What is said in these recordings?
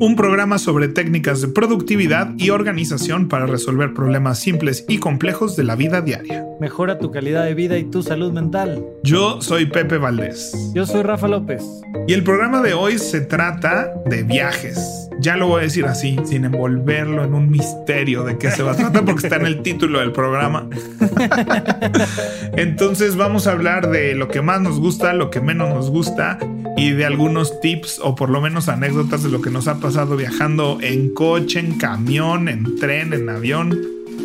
un programa sobre técnicas de productividad y organización para resolver problemas simples y complejos de la vida diaria. Mejora tu calidad de vida y tu salud mental. Yo soy Pepe Valdés. Yo soy Rafa López. Y el programa de hoy se trata de viajes. Ya lo voy a decir así, sin envolverlo en un misterio de qué se va a tratar, porque está en el título del programa. Entonces vamos a hablar de lo que más nos gusta, lo que menos nos gusta y de algunos tips o por lo menos anécdotas de lo que nos ha pasado viajando en coche, en camión, en tren, en avión,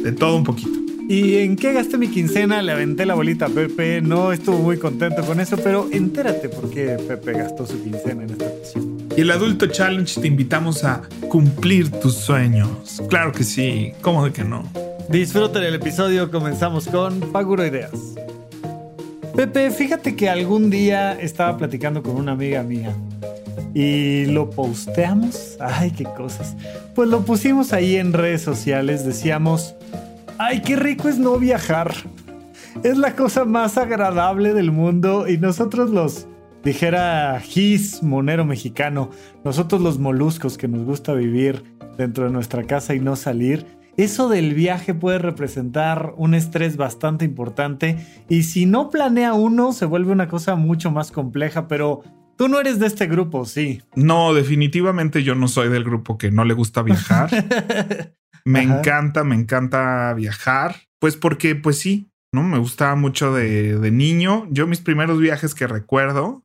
de todo un poquito. ¿Y en qué gasté mi quincena? Le aventé la bolita a Pepe. No estuvo muy contento con eso, pero entérate por qué Pepe gastó su quincena en esta ocasión. Y el Adulto Challenge te invitamos a cumplir tus sueños. Claro que sí, ¿cómo de que no? Disfruten el episodio, comenzamos con Paguro Ideas. Pepe, fíjate que algún día estaba platicando con una amiga mía y lo posteamos. Ay, qué cosas. Pues lo pusimos ahí en redes sociales. Decíamos, ay, qué rico es no viajar. Es la cosa más agradable del mundo y nosotros los, dijera Gis, monero mexicano, nosotros los moluscos que nos gusta vivir dentro de nuestra casa y no salir, eso del viaje puede representar un estrés bastante importante y si no planea uno se vuelve una cosa mucho más compleja, pero tú no eres de este grupo, sí. No, definitivamente yo no soy del grupo que no le gusta viajar. me encanta, me encanta viajar, pues porque pues sí, ¿no? Me gustaba mucho de, de niño. Yo mis primeros viajes que recuerdo,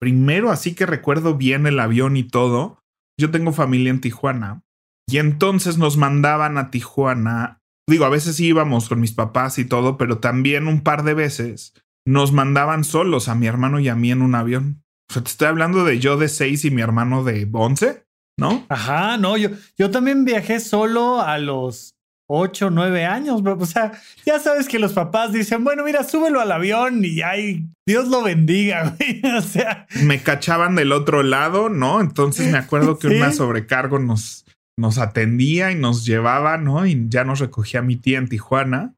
primero así que recuerdo bien el avión y todo, yo tengo familia en Tijuana y entonces nos mandaban a Tijuana. Digo, a veces íbamos con mis papás y todo, pero también un par de veces nos mandaban solos a mi hermano y a mí en un avión. O sea, te estoy hablando de yo de seis y mi hermano de once, ¿no? Ajá, no, yo, yo también viajé solo a los ocho, nueve años. O sea, ya sabes que los papás dicen, bueno, mira, súbelo al avión y ay, Dios lo bendiga, güey. O sea, me cachaban del otro lado, ¿no? Entonces me acuerdo que una sobrecargo nos, nos atendía y nos llevaba, ¿no? Y ya nos recogía mi tía en Tijuana.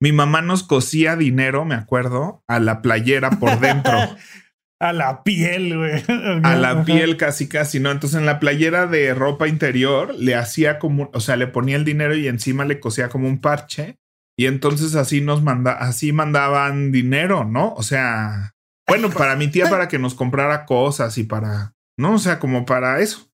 Mi mamá nos cosía dinero, me acuerdo, a la playera por dentro. a la piel, güey. a la piel casi, casi, ¿no? Entonces en la playera de ropa interior le hacía como, o sea, le ponía el dinero y encima le cosía como un parche. Y entonces así nos manda, así mandaban dinero, ¿no? O sea, bueno, para mi tía para que nos comprara cosas y para, ¿no? O sea, como para eso.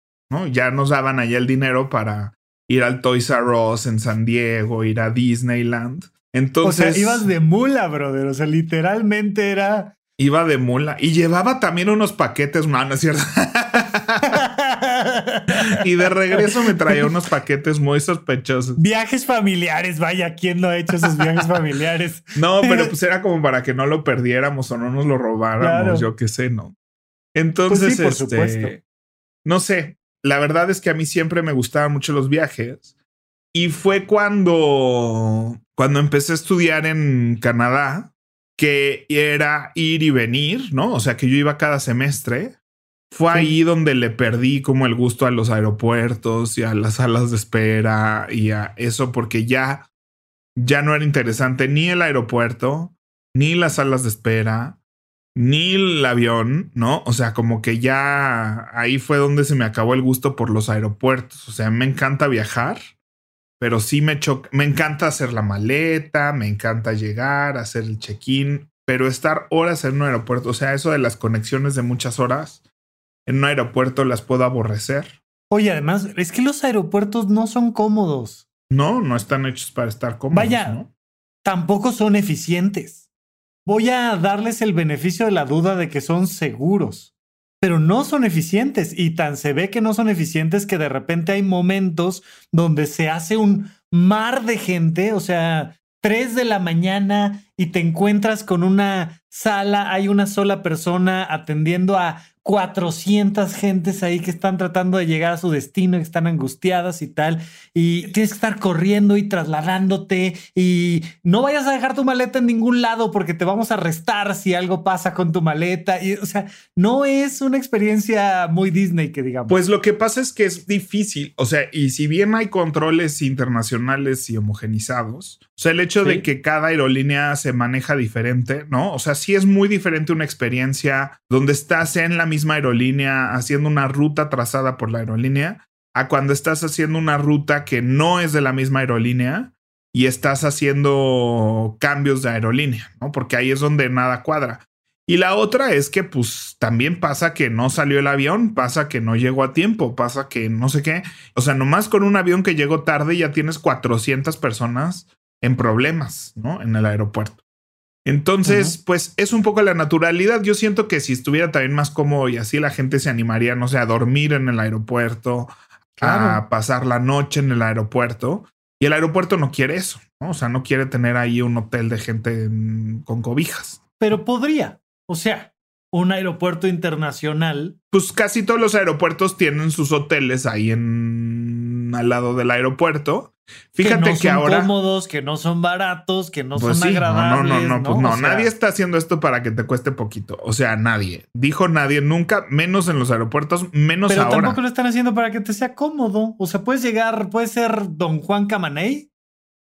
Ya nos daban allá el dinero para ir al Toys R Us en San Diego, ir a Disneyland. Entonces. O sea, ibas de mula, brother. O sea, literalmente era. Iba de mula y llevaba también unos paquetes, no, no es cierto. y de regreso me traía unos paquetes muy sospechosos. Viajes familiares, vaya, ¿quién no ha hecho esos viajes familiares? no, pero pues era como para que no lo perdiéramos o no nos lo robáramos, yo qué sé, ¿no? Entonces, pues sí, por este, supuesto. no sé, la verdad es que a mí siempre me gustaban mucho los viajes. Y fue cuando, cuando empecé a estudiar en Canadá, que era ir y venir, ¿no? O sea, que yo iba cada semestre. Fue ahí donde le perdí como el gusto a los aeropuertos y a las salas de espera y a eso, porque ya, ya no era interesante ni el aeropuerto, ni las salas de espera, ni el avión, ¿no? O sea, como que ya ahí fue donde se me acabó el gusto por los aeropuertos. O sea, me encanta viajar, pero sí me choca, me encanta hacer la maleta, me encanta llegar, hacer el check-in, pero estar horas en un aeropuerto, o sea, eso de las conexiones de muchas horas en un aeropuerto las puedo aborrecer. Oye, además, es que los aeropuertos no son cómodos. No, no están hechos para estar cómodos. Vaya, tampoco son eficientes voy a darles el beneficio de la duda de que son seguros, pero no son eficientes. Y tan se ve que no son eficientes que de repente hay momentos donde se hace un mar de gente, o sea, 3 de la mañana y te encuentras con una sala, hay una sola persona atendiendo a 400 gentes ahí que están tratando de llegar a su destino, que están angustiadas y tal, y tienes que estar corriendo y trasladándote y no vayas a dejar tu maleta en ningún lado porque te vamos a arrestar si algo pasa con tu maleta. Y, o sea, no es una experiencia muy Disney que digamos. Pues lo que pasa es que es difícil, o sea, y si bien hay controles internacionales y homogenizados, o sea, el hecho de que cada aerolínea se maneja diferente, ¿no? O sea, sí es muy diferente una experiencia donde estás en la misma aerolínea haciendo una ruta trazada por la aerolínea a cuando estás haciendo una ruta que no es de la misma aerolínea y estás haciendo cambios de aerolínea, ¿no? Porque ahí es donde nada cuadra. Y la otra es que pues también pasa que no salió el avión, pasa que no llegó a tiempo, pasa que no sé qué. O sea, nomás con un avión que llegó tarde ya tienes 400 personas en problemas, ¿no? En el aeropuerto. Entonces, pues es un poco la naturalidad. Yo siento que si estuviera también más cómodo y así la gente se animaría, no sé, a dormir en el aeropuerto, a pasar la noche en el aeropuerto. Y el aeropuerto no quiere eso, ¿no? O sea, no quiere tener ahí un hotel de gente con cobijas. Pero podría. O sea, un aeropuerto internacional. Pues casi todos los aeropuertos tienen sus hoteles ahí en al lado del aeropuerto Fíjate que, que no son cómodos, que no son baratos, que no pues son agradables. No, no, no, pues no. nadie está haciendo esto para que te cueste poquito. O sea, nadie. Dijo nadie nunca, menos en los aeropuertos, menos Pero ahora. Pero tampoco lo están haciendo para que te sea cómodo. O sea, puedes llegar, puedes ser Don Juan Camaney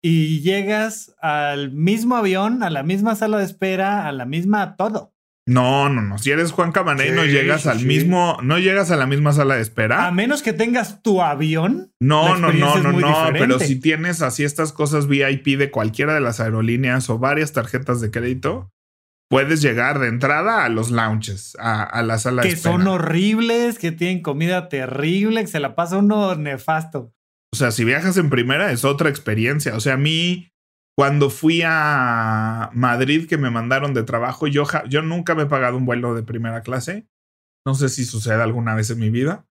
y llegas al mismo avión, a la misma sala de espera, a la misma todo. No, no, no. Si eres Juan Camaney, no llegas al mismo, no llegas a la misma sala de espera. A menos que tengas tu avión. No, no, no, no, no. Pero si tienes así estas cosas VIP de cualquiera de las aerolíneas o varias tarjetas de crédito, puedes llegar de entrada a los lounges, a, la sala de espera. Que son horribles, que tienen comida terrible, que se la pasa uno nefasto. O sea, si viajas en primera es otra experiencia. O sea, a mí cuando fui a Madrid, que me mandaron de trabajo, yo, yo nunca me he pagado un vuelo de primera clase. No sé si sucede alguna vez en mi vida,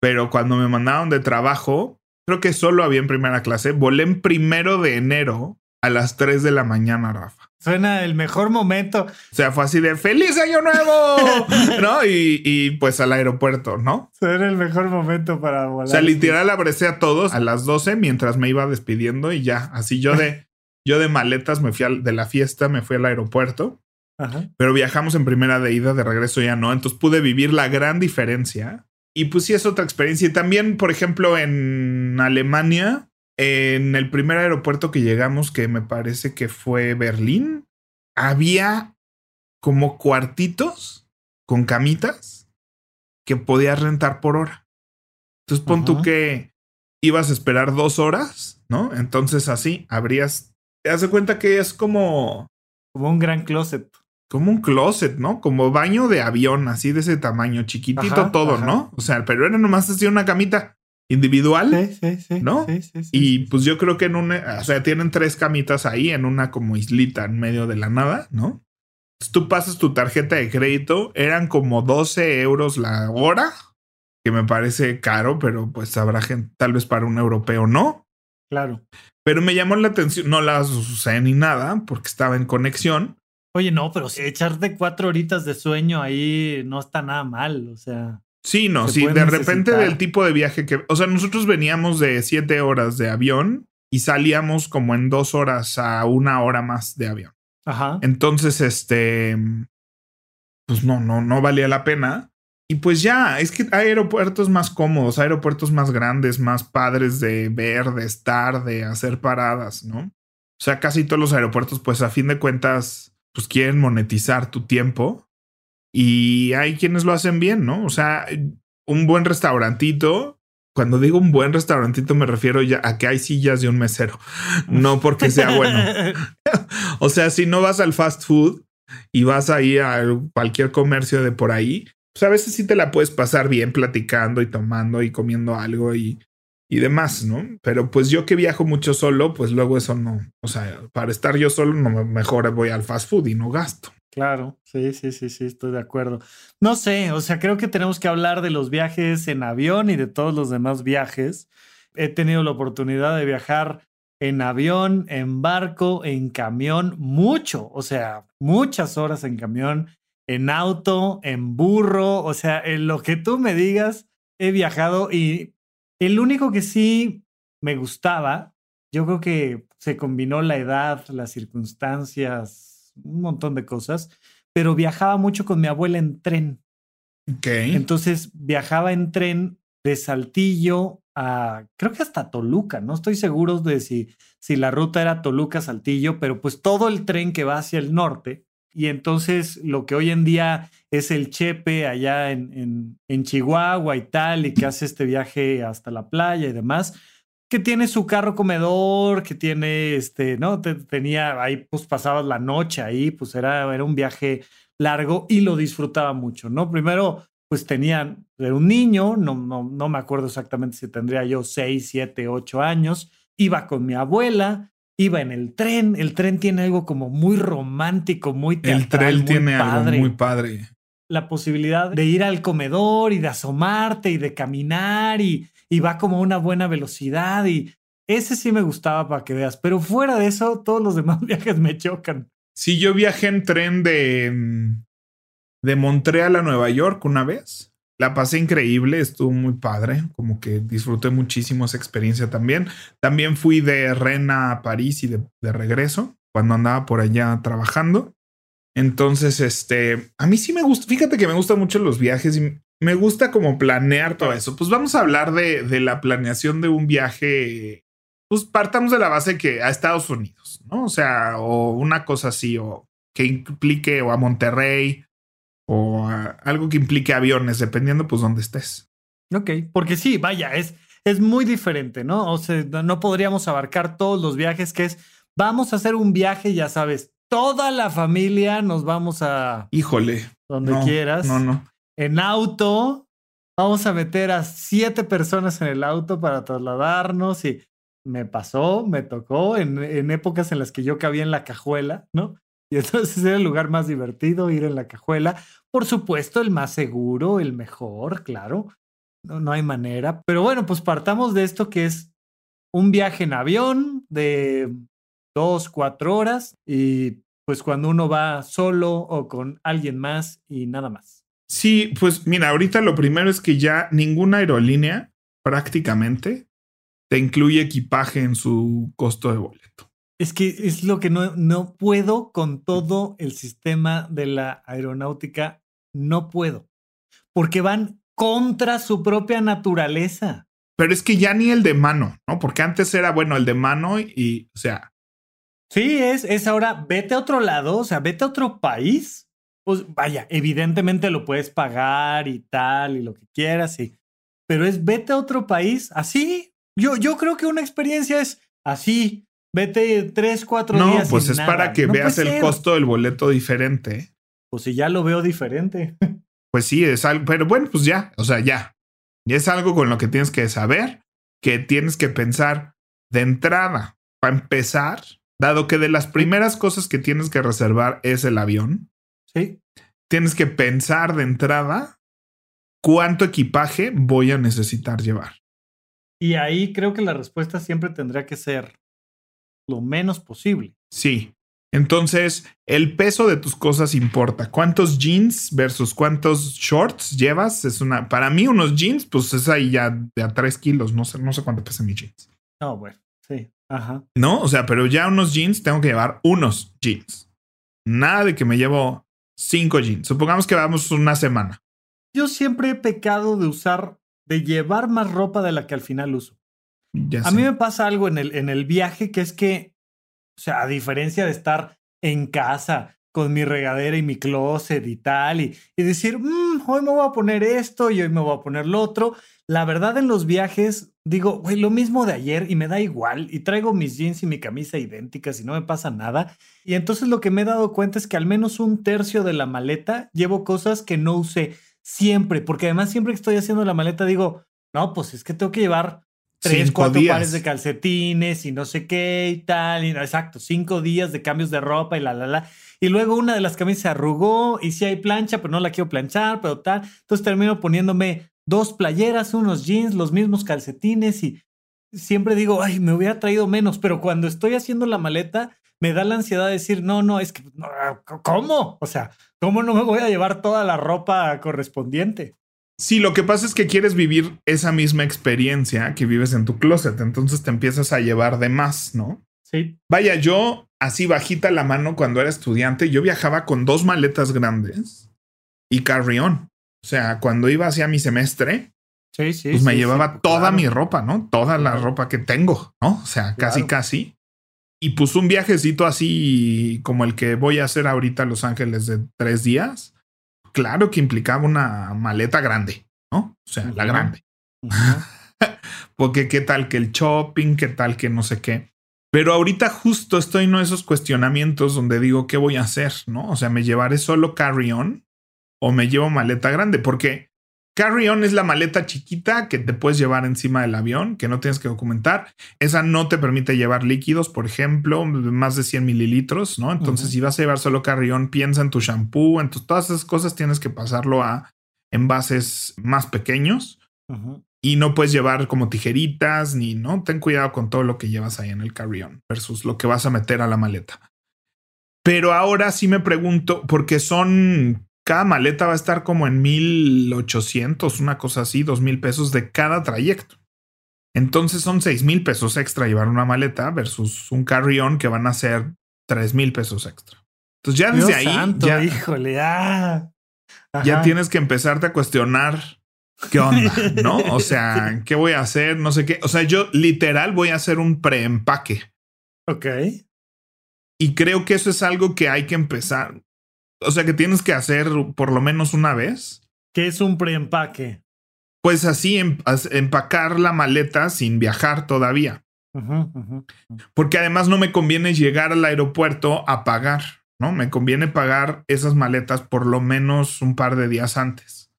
pero cuando me mandaron de trabajo, creo que solo había en primera clase. Volé en primero de enero a las 3 de la mañana, Rafa. Suena el mejor momento. O sea, fue así de feliz año nuevo, ¿no? Y, y, pues al aeropuerto, ¿no? Suena el mejor momento para volar. O sea, literal abracé a todos a las 12 mientras me iba despidiendo y ya, así yo de, yo de maletas me fui de la fiesta, me fui al aeropuerto. Pero viajamos en primera de ida, de regreso ya no. Entonces pude vivir la gran diferencia. Y pues sí es otra experiencia. Y también, por ejemplo, en Alemania, en el primer aeropuerto que llegamos, que me parece que fue Berlín, había como cuartitos con camitas que podías rentar por hora. Entonces pon tú que ibas a esperar dos horas, ¿no? Entonces así abrías te das cuenta que es como. Como un gran closet. Como un closet, ¿no? Como baño de avión, así de ese tamaño, chiquitito todo, ¿no? O sea, pero era nomás así una camita individual. Sí, sí, sí. ¿No? Sí, sí, y pues yo creo que en una. O sea, tienen tres camitas ahí en una como islita en medio de la nada, ¿no? Entonces, tú pasas tu tarjeta de crédito, eran como 12 euros la hora, que me parece caro, pero pues habrá gente, tal vez para un europeo no. Claro. Pero me llamó la atención, no las usé ni nada porque estaba en conexión. Oye, no, pero si echarte cuatro horitas de sueño ahí no está nada mal, o sea. Sí, no, sí, de repente del tipo de viaje que, o sea, nosotros veníamos de siete horas de avión y salíamos como en dos horas a una hora más de avión. Ajá. Entonces, este, pues no, no, no valía la pena. Y pues ya, es que hay aeropuertos más cómodos, aeropuertos más grandes, más padres de ver, de estar, de hacer paradas, ¿no? O sea, casi todos los aeropuertos, pues a fin de cuentas, pues quieren monetizar tu tiempo. Y hay quienes lo hacen bien, ¿no? O sea, un buen restaurantito. Cuando digo un buen restaurantito me refiero ya a que hay sillas de un mesero, no porque sea bueno. o sea, si no vas al fast food y vas ahí a cualquier comercio de por ahí, pues a veces sí te la puedes pasar bien platicando y tomando y comiendo algo y, y demás, ¿no? Pero pues yo que viajo mucho solo, pues luego eso no, o sea, para estar yo solo, no, mejor voy al fast food y no gasto. Claro, sí, sí, sí, sí, estoy de acuerdo. No sé, o sea, creo que tenemos que hablar de los viajes en avión y de todos los demás viajes. He tenido la oportunidad de viajar en avión, en barco, en camión, mucho, o sea, muchas horas en camión, en auto, en burro, o sea, en lo que tú me digas, he viajado y el único que sí me gustaba, yo creo que se combinó la edad, las circunstancias, un montón de cosas, pero viajaba mucho con mi abuela en tren. Ok. Entonces viajaba en tren de Saltillo a, creo que hasta Toluca, no estoy seguro de si, si la ruta era Toluca-Saltillo, pero pues todo el tren que va hacia el norte. Y entonces lo que hoy en día es el Chepe allá en, en, en Chihuahua y tal, y que hace este viaje hasta la playa y demás, que tiene su carro comedor, que tiene, este, ¿no? tenía, ahí pues pasabas la noche ahí, pues era, era un viaje largo y lo disfrutaba mucho, ¿no? Primero, pues tenían, era un niño, no, no, no me acuerdo exactamente si tendría yo seis, siete, ocho años, iba con mi abuela, iba en el tren, el tren tiene algo como muy romántico, muy teatral, El tren tiene algo muy padre. La posibilidad de ir al comedor y de asomarte y de caminar y, y va como a una buena velocidad y ese sí me gustaba para que veas, pero fuera de eso, todos los demás viajes me chocan. Sí, yo viajé en tren de, mm, de Montreal a Nueva York una vez. La pasé increíble, estuvo muy padre, como que disfruté muchísimo esa experiencia también. También fui de Rena a París y de, regreso cuando andaba por allá trabajando. Entonces, este, a mí sí me gusta, fíjate que me gustan mucho los viajes y me gusta como planear todo eso. Pues vamos a hablar de, de la planeación de un viaje. Pues partamos de la base que a Estados Unidos, ¿no? O sea, o una cosa así, o que implique o a Monterrey o algo que implique aviones, dependiendo pues dónde estés. Ok, porque sí, vaya, es, es muy diferente, ¿no? O sea, no podríamos abarcar todos los viajes que es, vamos a hacer un viaje, ya sabes, toda la familia nos vamos a... Híjole. Donde quieras. No, no. En auto, vamos a meter a siete personas en el auto para trasladarnos y me pasó, me tocó en, en épocas en las que yo cabía en la cajuela, ¿no? Y entonces era el lugar más divertido ir en la cajuela. Por supuesto, el más seguro, el mejor, claro. No, no hay manera. Pero bueno, pues partamos de esto que es un viaje en avión de dos, cuatro horas y pues cuando uno va solo o con alguien más y nada más. Sí, pues mira, ahorita lo primero es que ya ninguna aerolínea prácticamente te incluye equipaje en su costo de boleto. Es que es lo que no, no puedo con todo el sistema de la aeronáutica, no puedo, porque van contra su propia naturaleza. Pero es que ya ni el de mano, ¿no? Porque antes era, bueno, el de mano y, o sea. Sí, es, es ahora, vete a otro lado, o sea, vete a otro país. Pues vaya, evidentemente lo puedes pagar y tal y lo que quieras, sí. Pero es vete a otro país así. Yo, yo creo que una experiencia es así. Vete tres, cuatro días. No, pues es para que veas el costo del boleto diferente. Pues si ya lo veo diferente. Pues sí, es algo, pero bueno, pues ya, o sea, ya. Y es algo con lo que tienes que saber, que tienes que pensar de entrada. Para empezar, dado que de las primeras cosas que tienes que reservar es el avión. Sí. Tienes que pensar de entrada cuánto equipaje voy a necesitar llevar. Y ahí creo que la respuesta siempre tendrá que ser lo menos posible. Sí. Entonces, el peso de tus cosas importa. ¿Cuántos jeans versus cuántos shorts llevas? Es una, para mí, unos jeans, pues es ahí ya de a tres kilos. No sé, no sé cuánto pesan mis jeans. No, bueno, sí. Ajá. No, o sea, pero ya unos jeans tengo que llevar unos jeans. Nada de que me llevo cinco jeans. Supongamos que vamos una semana. Yo siempre he pecado de usar, de llevar más ropa de la que al final uso a mí me pasa algo en el, en el viaje que es que, o sea, a diferencia de estar en casa con mi regadera y mi closet y tal, y, y decir, mm, hoy me voy a poner esto y hoy me voy a poner lo otro. La verdad, en los viajes, digo, güey, lo mismo de ayer y me da igual, y traigo mis jeans y mi camisa idénticas y no me pasa nada. Y entonces lo que me he dado cuenta es que al menos un tercio de la maleta llevo cosas que no usé siempre, porque además siempre que estoy haciendo la maleta digo, no, pues es que tengo que llevar tres, cuatro pares de calcetines y no sé qué y tal. Y, exacto, cinco días de cambios de ropa y la, la, la. Y luego una de las camisas se arrugó y sí hay plancha, pero no la quiero planchar, pero tal. Entonces termino poniéndome dos playeras, unos jeans, los mismos calcetines y siempre digo, ay, me hubiera traído menos, pero cuando estoy haciendo la maleta, me da la ansiedad de decir, no, no, es que, ¿cómo? O sea, ¿cómo no me voy a llevar toda la ropa correspondiente? Sí, lo que pasa es que quieres vivir esa misma experiencia que vives en tu closet, entonces te empiezas a llevar de más, ¿no? Sí. Vaya, yo así bajita la mano cuando era estudiante, yo viajaba con dos maletas grandes y carry-on. O sea, cuando iba hacia mi semestre, sí, sí, pues me llevaba toda mi ropa, ¿no? Toda la ropa que tengo, ¿no? O sea, casi, casi. Y pues un viajecito así como el que voy a hacer ahorita a Los Ángeles de tres días, claro que implicaba una maleta grande, ¿no? O sea, la grande. Porque qué tal que el shopping, qué tal que no sé qué. Pero ahorita justo estoy en esos cuestionamientos donde digo, ¿qué voy a hacer? ¿No? O sea, ¿me llevaré solo carry-on o me llevo maleta grande? Porque carry-on es la maleta chiquita que te puedes llevar encima del avión, que no tienes que documentar. Esa no te permite llevar líquidos, por ejemplo, más de 100 mililitros, ¿no? Entonces, si vas a llevar solo carry-on, piensa en tu shampoo, en todas esas cosas tienes que pasarlo a envases más pequeños y no puedes llevar como tijeritas ni no. Ten cuidado con todo lo que llevas ahí en el carry-on versus lo que vas a meter a la maleta. Pero ahora sí me pregunto, porque son cada maleta va a estar como en 1800, una cosa así, dos mil pesos de cada trayecto. Entonces son seis mil pesos extra llevar una maleta versus un carry-on que van a ser tres mil pesos extra. Entonces ya desde ahí, ya, híjole, ah. ya tienes que empezarte a cuestionar ¿Qué onda? ¿No? O sea, ¿qué voy a hacer? No sé qué. O sea, yo literal voy a hacer un preempaque. Ok. Y creo que eso es algo que hay que empezar. O sea, que tienes que hacer por lo menos una vez. ¿Qué es un preempaque? Pues así, em, empacar la maleta sin viajar todavía. Porque además no me conviene llegar al aeropuerto a pagar, ¿no? Me conviene pagar esas maletas por lo menos un par de días antes.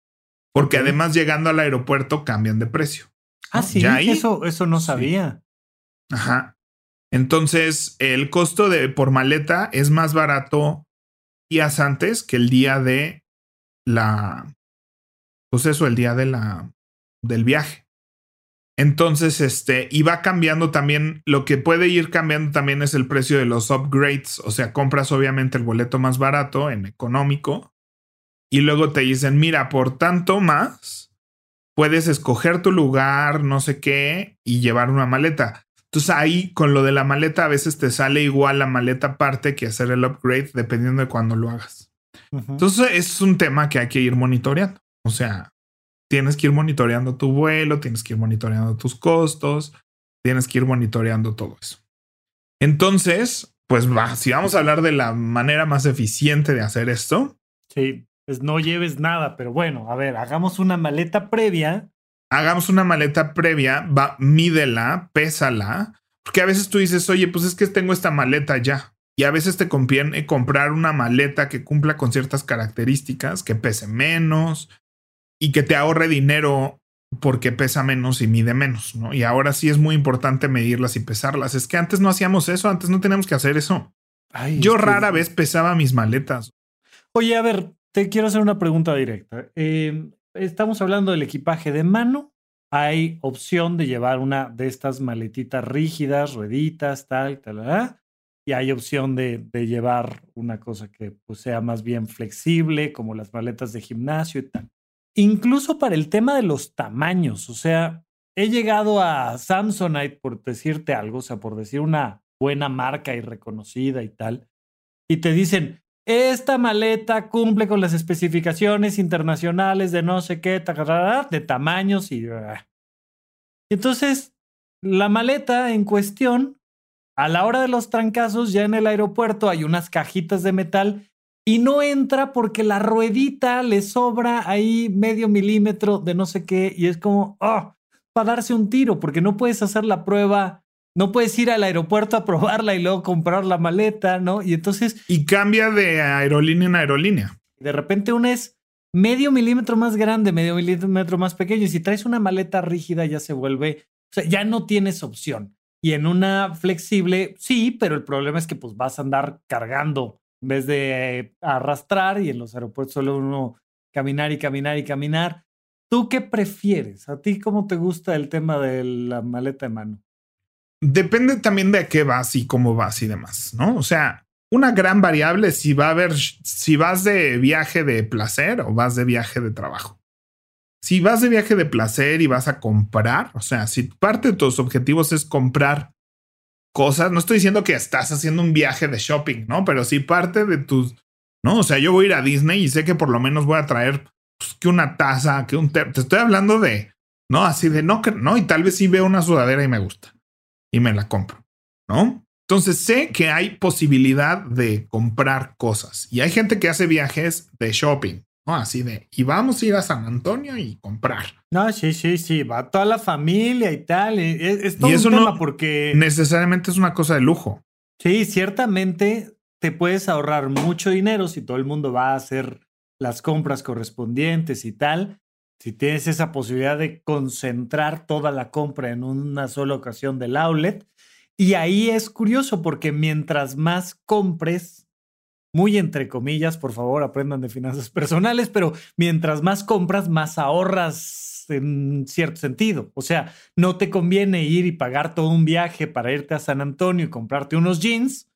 Porque además llegando al aeropuerto cambian de precio. Ah, sí, eso, eso no sabía. Ajá. Entonces, el costo de por maleta es más barato días antes que el día de la. Pues eso, el día de la. del viaje. Entonces, este, y va cambiando también, lo que puede ir cambiando también es el precio de los upgrades, o sea, compras obviamente el boleto más barato en económico y luego te dicen, mira, por tanto más, puedes escoger tu lugar, no sé qué, y llevar una maleta. Entonces ahí con lo de la maleta a veces te sale igual la maleta aparte que hacer el upgrade dependiendo de cuándo lo hagas. Entonces es un tema que hay que ir monitoreando. O sea, tienes que ir monitoreando tu vuelo, tienes que ir monitoreando tus costos, tienes que ir monitoreando todo eso. Entonces, pues va, si vamos a hablar de la manera más eficiente de hacer esto. Sí pues no lleves nada. Pero bueno, a ver, hagamos una maleta previa. Hagamos una maleta previa, va, mídela, pésala. Porque a veces tú dices, oye, pues es que tengo esta maleta ya. Y a veces te conviene comprar una maleta que cumpla con ciertas características, que pese menos y que te ahorre dinero porque pesa menos y mide menos, ¿no? Y ahora sí es muy importante medirlas y pesarlas. Es que antes no hacíamos eso, antes no teníamos que hacer eso. Yo rara vez pesaba mis maletas. Oye, a ver, te quiero hacer una pregunta directa. Em, estamos hablando del equipaje de mano. Hay opción de llevar una de estas maletitas rígidas, rueditas, tal, tal, tal. Y hay opción de, llevar una cosa que pues, sea más bien flexible, como las maletas de gimnasio y tal. Incluso para el tema de los tamaños. O sea, he llegado a Samsonite, por decirte algo, o sea, por decir una buena marca y reconocida y tal. Y te dicen, esta maleta cumple con las especificaciones internacionales de no sé qué, de tamaños y... Entonces, la maleta en cuestión, a la hora de los trancazos, ya en el aeropuerto hay unas cajitas de metal y no entra porque la ruedita le sobra ahí medio milímetro de no sé qué y es como, oh, para darse un tiro, porque no puedes hacer la prueba no puedes ir al aeropuerto a probarla y luego comprar la maleta, ¿no? Y entonces... Y cambia de aerolínea en aerolínea. De repente una es medio milímetro más grande, medio milímetro más pequeño. Y si traes una maleta rígida ya se vuelve, o sea, ya no tienes opción. Y en una flexible, sí, pero el problema es que pues vas a andar cargando en vez de arrastrar y en los aeropuertos solo uno caminar y caminar y caminar. ¿Tú qué prefieres? ¿A ti cómo te gusta el tema de la maleta de mano? Depende también de qué vas y cómo vas y demás, ¿no? O sea, una gran variable si va a haber, si vas de viaje de placer o vas de viaje de trabajo. Si vas de viaje de placer y vas a comprar, o sea, si parte de tus objetivos es comprar cosas, no estoy diciendo que estás haciendo un viaje de shopping, ¿no? Pero si parte de tus, ¿no? O sea, yo voy a ir a Disney y sé que por lo menos voy a traer pues, que una taza, que un... Te estoy hablando de, ¿no? Así de, no, no, y tal vez sí veo una sudadera y me gusta y me la compro, ¿no? Entonces sé que hay posibilidad de comprar cosas y hay gente que hace viajes de shopping, ¿no? Así de, y vamos a ir a San Antonio y comprar. No, sí, sí, sí, va toda la familia y tal. Es, todo y eso un tema porque... Necesariamente es una cosa de lujo. Sí, ciertamente te puedes ahorrar mucho dinero si todo el mundo va a hacer las compras correspondientes y tal. Si tienes esa posibilidad de concentrar toda la compra en una sola ocasión del outlet. Y ahí es curioso porque mientras más compres, muy entre comillas, por favor, aprendan de finanzas personales, pero mientras más compras, más ahorras en cierto sentido. O sea, no te conviene ir y pagar todo un viaje para irte a San Antonio y comprarte unos jeans.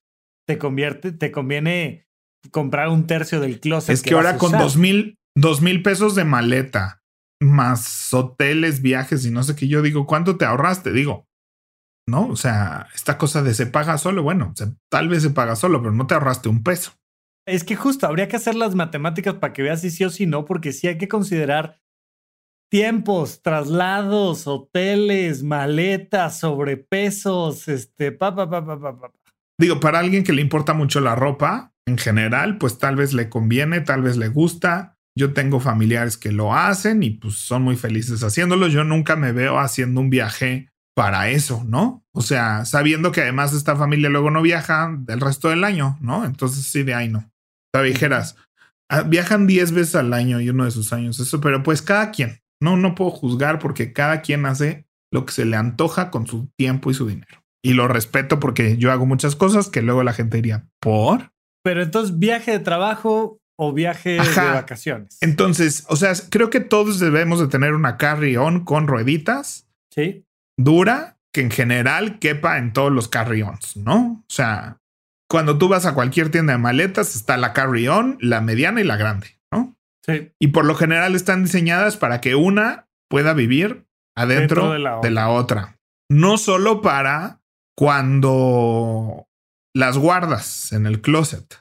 Te convierte, te conviene comprar un tercio del closet. Es que, ahora con dos mil, dos mil pesos de maleta, más hoteles, viajes y no sé qué, yo digo, ¿cuánto te ahorraste? Digo, ¿no? O sea, esta cosa de se paga solo, bueno, tal vez se paga solo, pero no te ahorraste un peso. Es que justo habría que hacer las matemáticas para que veas si sí o si no, porque sí hay que considerar tiempos, traslados, hoteles, maletas, sobrepesos, este, pa, pa, pa, pa, pa, pa. Digo, para alguien que le importa mucho la ropa en general, pues tal vez le conviene, tal vez le gusta. Yo tengo familiares que lo hacen y pues son muy felices haciéndolo. Yo nunca me veo haciendo un viaje para eso, ¿no? O sea, sabiendo que además esta familia luego no viaja del resto del año, ¿no? Entonces sí, de ahí no dijeras, ah, viajan 10 veces al año y uno de sus años, eso, pero pues cada quien, no, no puedo juzgar porque cada quien hace lo que se le antoja con su tiempo y su dinero. Y lo respeto porque yo hago muchas cosas que luego la gente diría, ¿por? Pero entonces, viaje de trabajo o viaje de vacaciones. Entonces, o sea, creo que todos debemos de tener una carry-on con rueditas. Sí. Dura, que en general quepa en todos los carry-ons, ¿no? O sea, cuando tú vas a cualquier tienda de maletas, está la carry-on, la mediana y la grande, ¿no? Sí. Y por lo general están diseñadas para que una pueda vivir adentro de la, otra. No solo para cuando las guardas en el closet,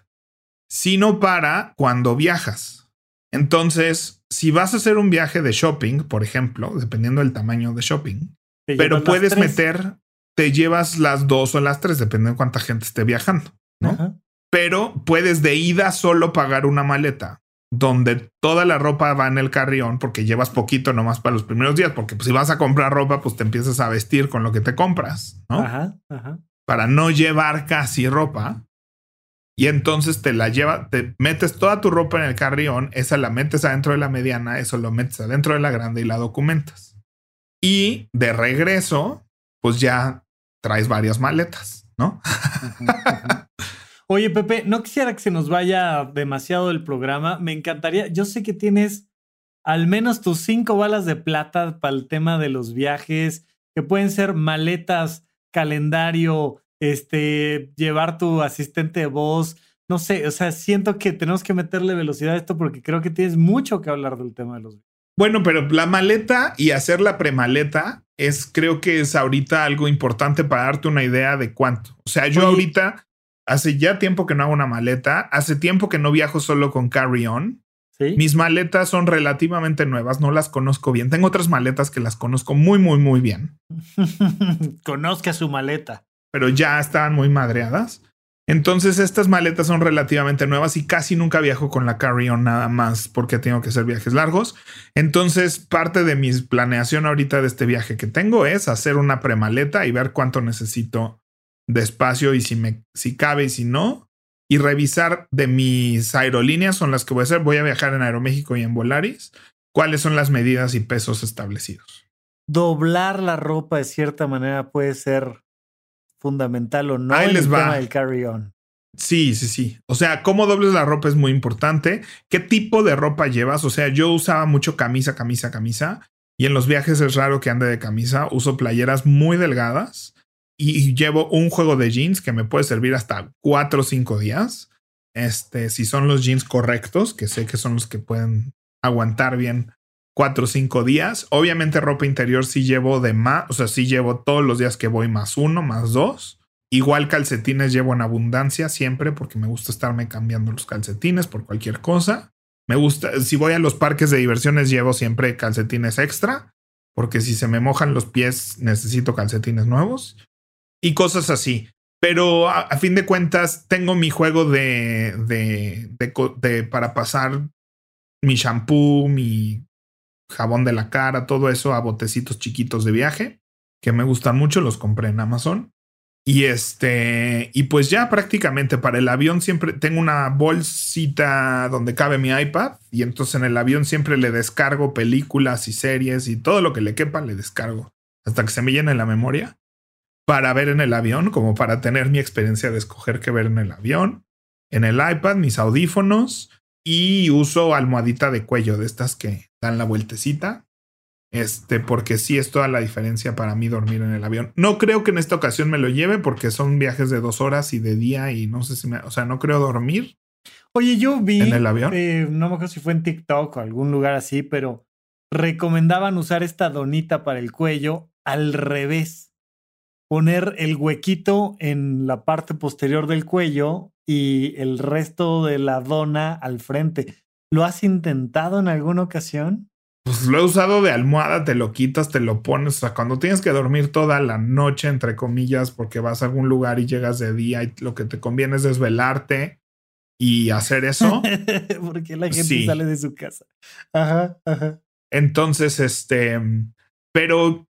sino para cuando viajas. Entonces, si vas a hacer un viaje de shopping, por ejemplo, dependiendo del tamaño de shopping, pero puedes meter te llevas las dos o las tres, dependiendo de cuánta gente esté viajando, ¿no? Pero puedes de ida solo pagar una maleta donde toda la ropa va en el carrión porque llevas poquito nomás para los primeros días, porque pues, si vas a comprar ropa, pues te empiezas a vestir con lo que te compras, ¿no? Ajá, ajá. Para no llevar casi ropa. Y entonces te la lleva, te metes toda tu ropa en el carrión, esa la metes adentro de la mediana, eso lo metes adentro de la grande y la documentas. Y de regreso, pues ya traes varias maletas, ¿no? Oye, Pepe, no quisiera que se nos vaya demasiado el programa. Me encantaría, yo sé que tienes al menos tus cinco balas de plata para el tema de los viajes, que pueden ser maletas, calendario, este, llevar tu asistente de voz. No sé, o sea, siento que tenemos que meterle velocidad a esto porque creo que tienes mucho que hablar del tema de los. Bueno, pero la maleta y hacer la premaleta es, creo que es ahorita algo importante para darte una idea de cuánto. O sea, yo ahorita hace ya tiempo que no hago una maleta, hace tiempo que no viajo solo con carry-on. Mis maletas son relativamente nuevas, no las conozco bien. Tengo otras maletas que las conozco muy, muy, muy bien. Conozca su maleta. Pero ya estaban muy madreadas. Entonces estas maletas son relativamente nuevas y casi nunca viajo con la carry-on nada más porque tengo que hacer viajes largos. Entonces parte de mi planeación ahorita de este viaje que tengo es hacer una premaleta y ver cuánto necesito de espacio y si me si cabe y si no y revisar de mis aerolíneas son las que voy a hacer. Voy a viajar en Aeroméxico y en Volaris. ¿Cuáles son las medidas y pesos establecidos? Doblar la ropa de cierta manera puede ser fundamental o no Ahí les va. carry-on. Sí, sí, sí. O sea, cómo dobles la ropa es muy importante. ¿Qué tipo de ropa llevas? O sea, yo usaba mucho camisa, camisa, camisa. Y en los viajes es raro que ande de camisa. Uso playeras muy delgadas y llevo un juego de jeans que me puede servir hasta cuatro o cinco días. Este, si son los jeans correctos, que sé que son los que pueden aguantar bien cuatro o cinco días. Obviamente ropa interior sí llevo de más, o sea, sí llevo todos los días que voy más uno, más dos. Igual calcetines llevo en abundancia siempre porque me gusta estarme cambiando los calcetines por cualquier cosa. Me gusta, si voy a los parques de diversiones llevo siempre calcetines extra porque si se me mojan los pies necesito calcetines nuevos y cosas así. Pero a, fin de cuentas tengo mi juego de, de, de, para pasar mi shampoo, mi jabón de la cara, todo eso a botecitos chiquitos de viaje que me gustan mucho, los compré en Amazon. Y este, y pues ya prácticamente para el avión siempre tengo una bolsita donde cabe mi iPad y entonces en el avión siempre le descargo películas y series y todo lo que le quepa le descargo hasta que se me llene la memoria para ver en el avión, como para tener mi experiencia de escoger qué ver en el avión, en el iPad, mis audífonos y uso almohadita de cuello de estas que dan la vueltecita este, porque sí es toda la diferencia para mí dormir en el avión. No creo que en esta ocasión me lo lleve porque son viajes de dos horas y de día y no sé si me, o sea, no creo dormir. Oye, yo vi en el avión. Eh, no me acuerdo si fue en TikTok o algún lugar así, pero recomendaban usar esta donita para el cuello al revés. Poner el huequito en la parte posterior del cuello y el resto de la dona al frente. ¿Lo has intentado en alguna ocasión? Pues lo he usado de almohada, te lo quitas, te lo pones. O sea, cuando tienes que dormir toda la noche, entre comillas, porque vas a algún lugar y llegas de día y lo que te conviene es desvelarte y hacer eso. porque la gente sale de su casa. Ajá, ajá. Entonces, este, pero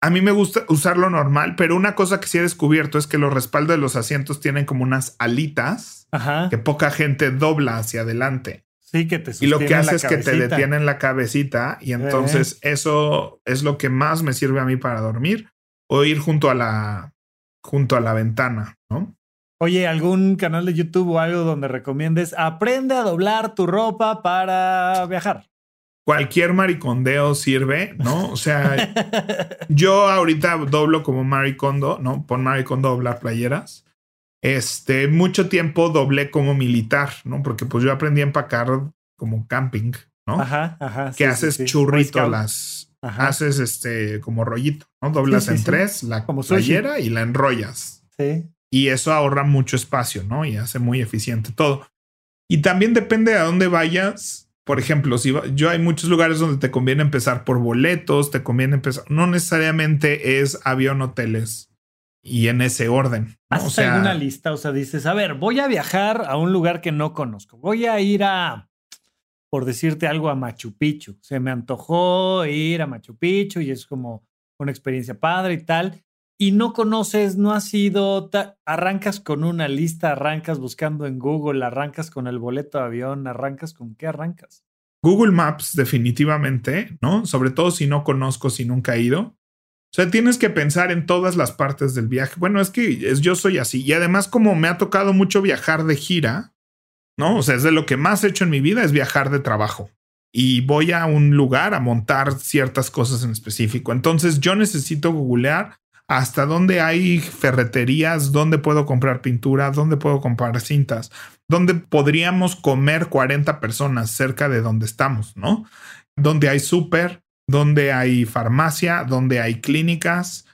a mí me gusta usarlo normal, pero una cosa que sí he descubierto es que los respaldos de los asientos tienen como unas alitas que poca gente dobla hacia adelante. Sí, que te Y lo que hace es que te detienen la cabecita y entonces eso es lo que más me sirve a mí para dormir o ir junto a la junto a la ventana, ¿no? Oye, ¿algún canal de YouTube o algo donde recomiendes aprende a doblar tu ropa para viajar? Cualquier maricondeo sirve, ¿no? O sea, yo ahorita doblo como maricondo, ¿no? Pon maricondo doblar playeras este, mucho tiempo doblé como militar, ¿no? Porque pues yo aprendí a empacar como camping, ¿no? Ajá, ajá. Que haces churrito las, haces este como rollito, ¿no? Doblas en tres la como playera y la enrollas. Sí. Y eso ahorra mucho espacio, ¿no? Y hace muy eficiente todo. Y también depende a dónde vayas. Por ejemplo, si yo hay muchos lugares donde te conviene empezar por boletos, te conviene empezar, no necesariamente es avión hoteles y en ese orden. ¿Haces o sea, alguna lista? O sea, dices, a ver, voy a viajar a un lugar que no conozco. Voy a ir a, por decirte algo, a Machu Picchu. Se me antojó ir a Machu Picchu y es como una experiencia padre y tal. Y no conoces, no has ido, arrancas con una lista, arrancas buscando en Google, arrancas con el boleto de avión, arrancas con qué arrancas. Google Maps definitivamente, ¿no? Sobre todo si no conozco, si nunca he ido. O sea, tienes que pensar en todas las partes del viaje. Bueno, es que es, yo soy así. Y además, como me ha tocado mucho viajar de gira, ¿no? O sea, es de lo que más he hecho en mi vida es viajar de trabajo. Y voy a un lugar a montar ciertas cosas en específico. Entonces, yo necesito googlear hasta dónde hay ferreterías, dónde puedo comprar pintura, dónde puedo comprar cintas, dónde podríamos comer 40 personas cerca de donde estamos, ¿no? Donde hay súper, donde hay farmacia, donde hay clínicas.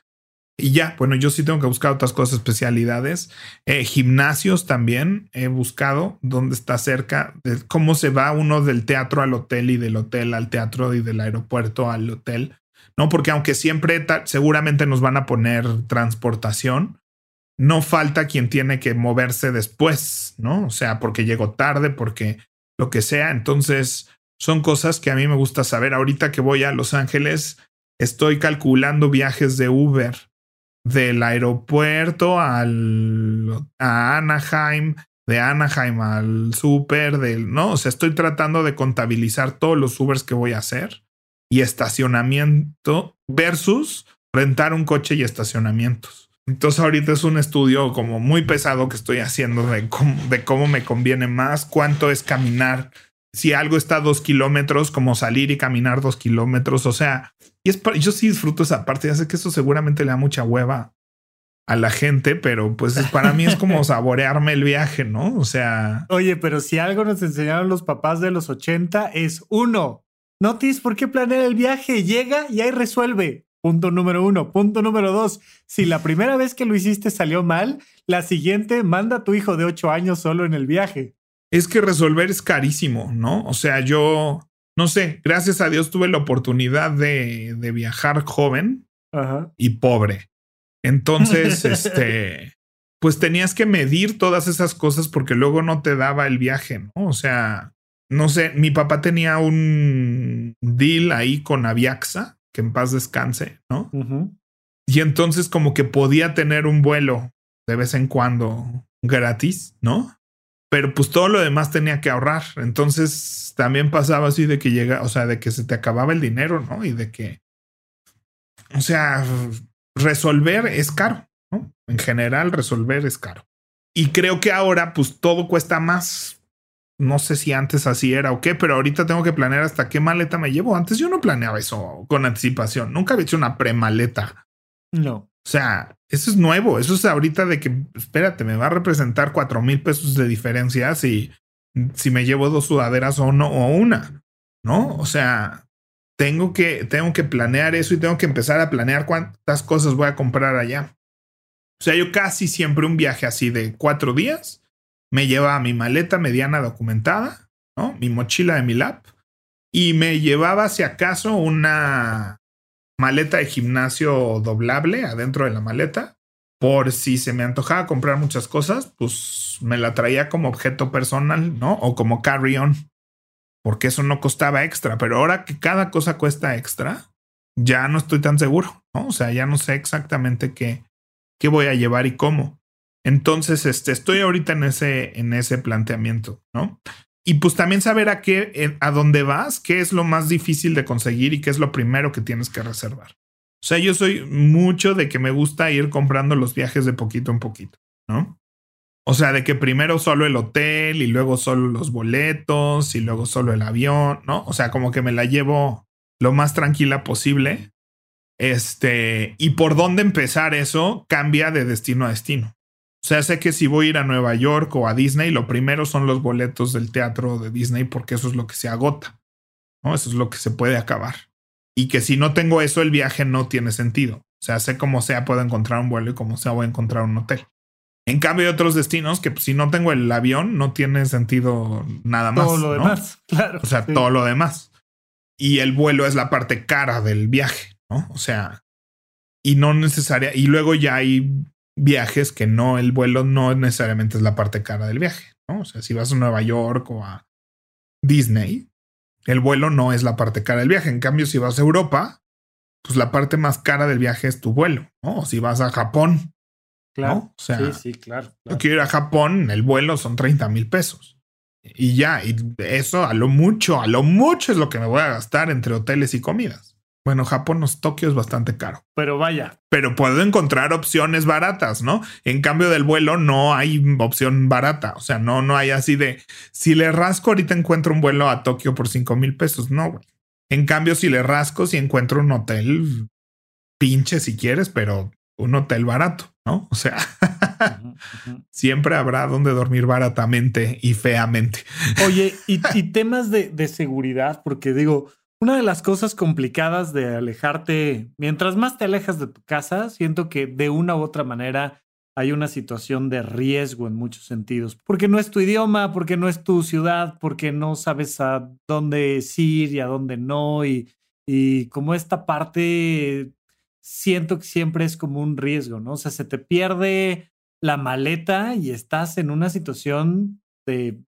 Y ya, bueno, yo sí tengo que buscar otras cosas, especialidades. Eh, gimnasios también he buscado, donde está cerca, de cómo se va uno del teatro al hotel y del hotel al teatro y del aeropuerto al hotel. No, porque aunque siempre seguramente nos van a poner transportación, no falta quien tiene que moverse después, ¿no? O sea, porque llegó tarde, porque lo que sea. Entonces, son cosas que a mí me gusta saber. Ahorita que voy a Los Ángeles, estoy calculando viajes de Uber del aeropuerto al, a Anaheim, de Anaheim al super, del, no, o sea, estoy tratando de contabilizar todos los Ubers que voy a hacer y estacionamiento versus rentar un coche y estacionamientos. Entonces ahorita es un estudio como muy pesado que estoy haciendo de cómo, de cómo me conviene más, cuánto es caminar. Si algo está a dos kilómetros, como salir y caminar dos kilómetros. O sea, y es yo sí disfruto esa parte. Ya sé que eso seguramente le da mucha hueva a la gente, pero pues para mí es como saborearme el viaje, ¿no? O sea. Oye, pero si algo nos enseñaron los papás de los 80 es uno, notis por qué planear el viaje, llega y ahí resuelve. Punto número uno. Punto número dos. Si la primera vez que lo hiciste salió mal, la siguiente manda a tu hijo de ocho años solo en el viaje. Es que resolver es carísimo, ¿no? O sea, yo no sé, gracias a Dios tuve la oportunidad de, de viajar joven y pobre. Entonces, este, pues tenías que medir todas esas cosas porque luego no te daba el viaje, ¿no? O sea, no sé, mi papá tenía un deal ahí con Aviaxa, que en paz descanse, ¿no? Y entonces como que podía tener un vuelo de vez en cuando gratis, ¿no? Pero pues todo lo demás tenía que ahorrar. Entonces también pasaba así de que llega, o sea, de que se te acababa el dinero, ¿no? Y de que, o sea, resolver es caro, ¿no? En general, resolver es caro. Y creo que ahora, pues todo cuesta más. No sé si antes así era o qué, pero ahorita tengo que planear hasta qué maleta me llevo. Antes yo no planeaba eso con anticipación. Nunca había hecho una premaleta. No. O sea, eso es nuevo. Eso es ahorita de que, espérate, me va a representar cuatro mil pesos de diferencia si, si me llevo dos sudaderas o no, o una. No, o sea, tengo que, tengo que planear eso y tengo que empezar a planear cuántas cosas voy a comprar allá. O sea, yo casi siempre un viaje así de cuatro días me lleva a mi maleta mediana documentada, ¿no? Mi mochila de mi lab y me llevaba si acaso una maleta de gimnasio doblable adentro de la maleta por si se me antojaba comprar muchas cosas, pues me la traía como objeto personal, ¿no? O como carry-on porque eso no costaba extra, pero ahora que cada cosa cuesta extra, ya no estoy tan seguro, ¿no? O sea, ya no sé exactamente qué, qué voy a llevar y cómo. Entonces, este, estoy ahorita en ese, en ese planteamiento, ¿no? Y pues también saber a qué, a dónde vas, qué es lo más difícil de conseguir y qué es lo primero que tienes que reservar. O sea, yo soy mucho de que me gusta ir comprando los viajes de poquito en poquito, ¿no? O sea, de que primero solo el hotel y luego solo los boletos y luego solo el avión, ¿no? O sea, como que me la llevo lo más tranquila posible. Este, y por dónde empezar eso cambia de destino a destino. O sea, sé que si voy a ir a Nueva York o a Disney, lo primero son los boletos del teatro de Disney porque eso es lo que se agota, ¿no? Eso es lo que se puede acabar. Y que si no tengo eso, el viaje no tiene sentido. O sea, sé cómo sea, puedo encontrar un vuelo y como sea, voy a encontrar un hotel. En cambio, hay otros destinos que pues, si no tengo el avión, no tiene sentido nada más. Todo lo demás, claro. O sea, todo lo demás. Y el vuelo es la parte cara del viaje, ¿no? O sea, y no necesaria. Y luego ya hay viajes que no, el vuelo no necesariamente es la parte cara del viaje, ¿no? O sea, si vas a Nueva York o a Disney, el vuelo no es la parte cara del viaje. En cambio, si vas a Europa, pues la parte más cara del viaje es tu vuelo, ¿no? O si vas a Japón, Claro. O sea, sí, sí, claro, Yo quiero ir a Japón, el vuelo son 30 mil pesos. Y ya, y eso a lo mucho, a lo mucho es lo que me voy a gastar entre hoteles y comidas. Bueno, Japón, Tokio es bastante caro. Pero vaya. Pero puedo encontrar opciones baratas, ¿no? En cambio del vuelo no hay opción barata. O sea, no, no hay así de si le rasco ahorita encuentro un vuelo a Tokio por 5 mil pesos. No, güey. En cambio, si le rasco, si encuentro un hotel, pinche si quieres, pero un hotel barato, ¿no? O sea, siempre habrá donde dormir baratamente y feamente. Oye, y, temas de, de, seguridad, porque digo, una de las cosas complicadas de alejarte, mientras más te alejas de tu casa, siento que de una u otra manera hay una situación de riesgo en muchos sentidos, porque no es tu idioma, porque no es tu ciudad, porque no sabes a dónde ir y a dónde no, y, y como esta parte siento que siempre es como un riesgo, ¿no? O sea, se te pierde la maleta y estás en una situación de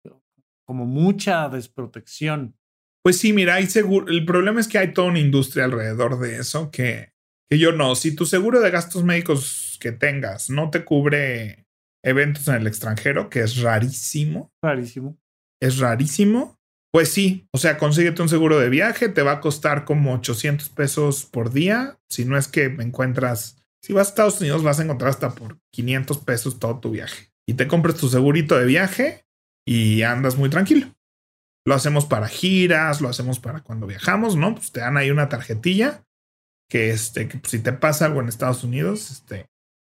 como mucha desprotección. Pues sí, mira, hay seguro. El problema es que hay toda una industria alrededor de eso que, que yo no. Si tu seguro de gastos médicos que tengas no te cubre eventos en el extranjero, que es rarísimo. Rarísimo. Es rarísimo. Pues sí, o sea, consíguete un seguro de viaje, te va a costar como 800 pesos por día, si no es que encuentras Si vas a Estados Unidos vas a encontrar hasta por 500 pesos todo tu viaje. Y te compras tu segurito de viaje y andas muy tranquilo. Lo hacemos para giras, lo hacemos para cuando viajamos, ¿no? Pues te dan ahí una tarjetilla que, este, si te pasa algo en Estados Unidos, este,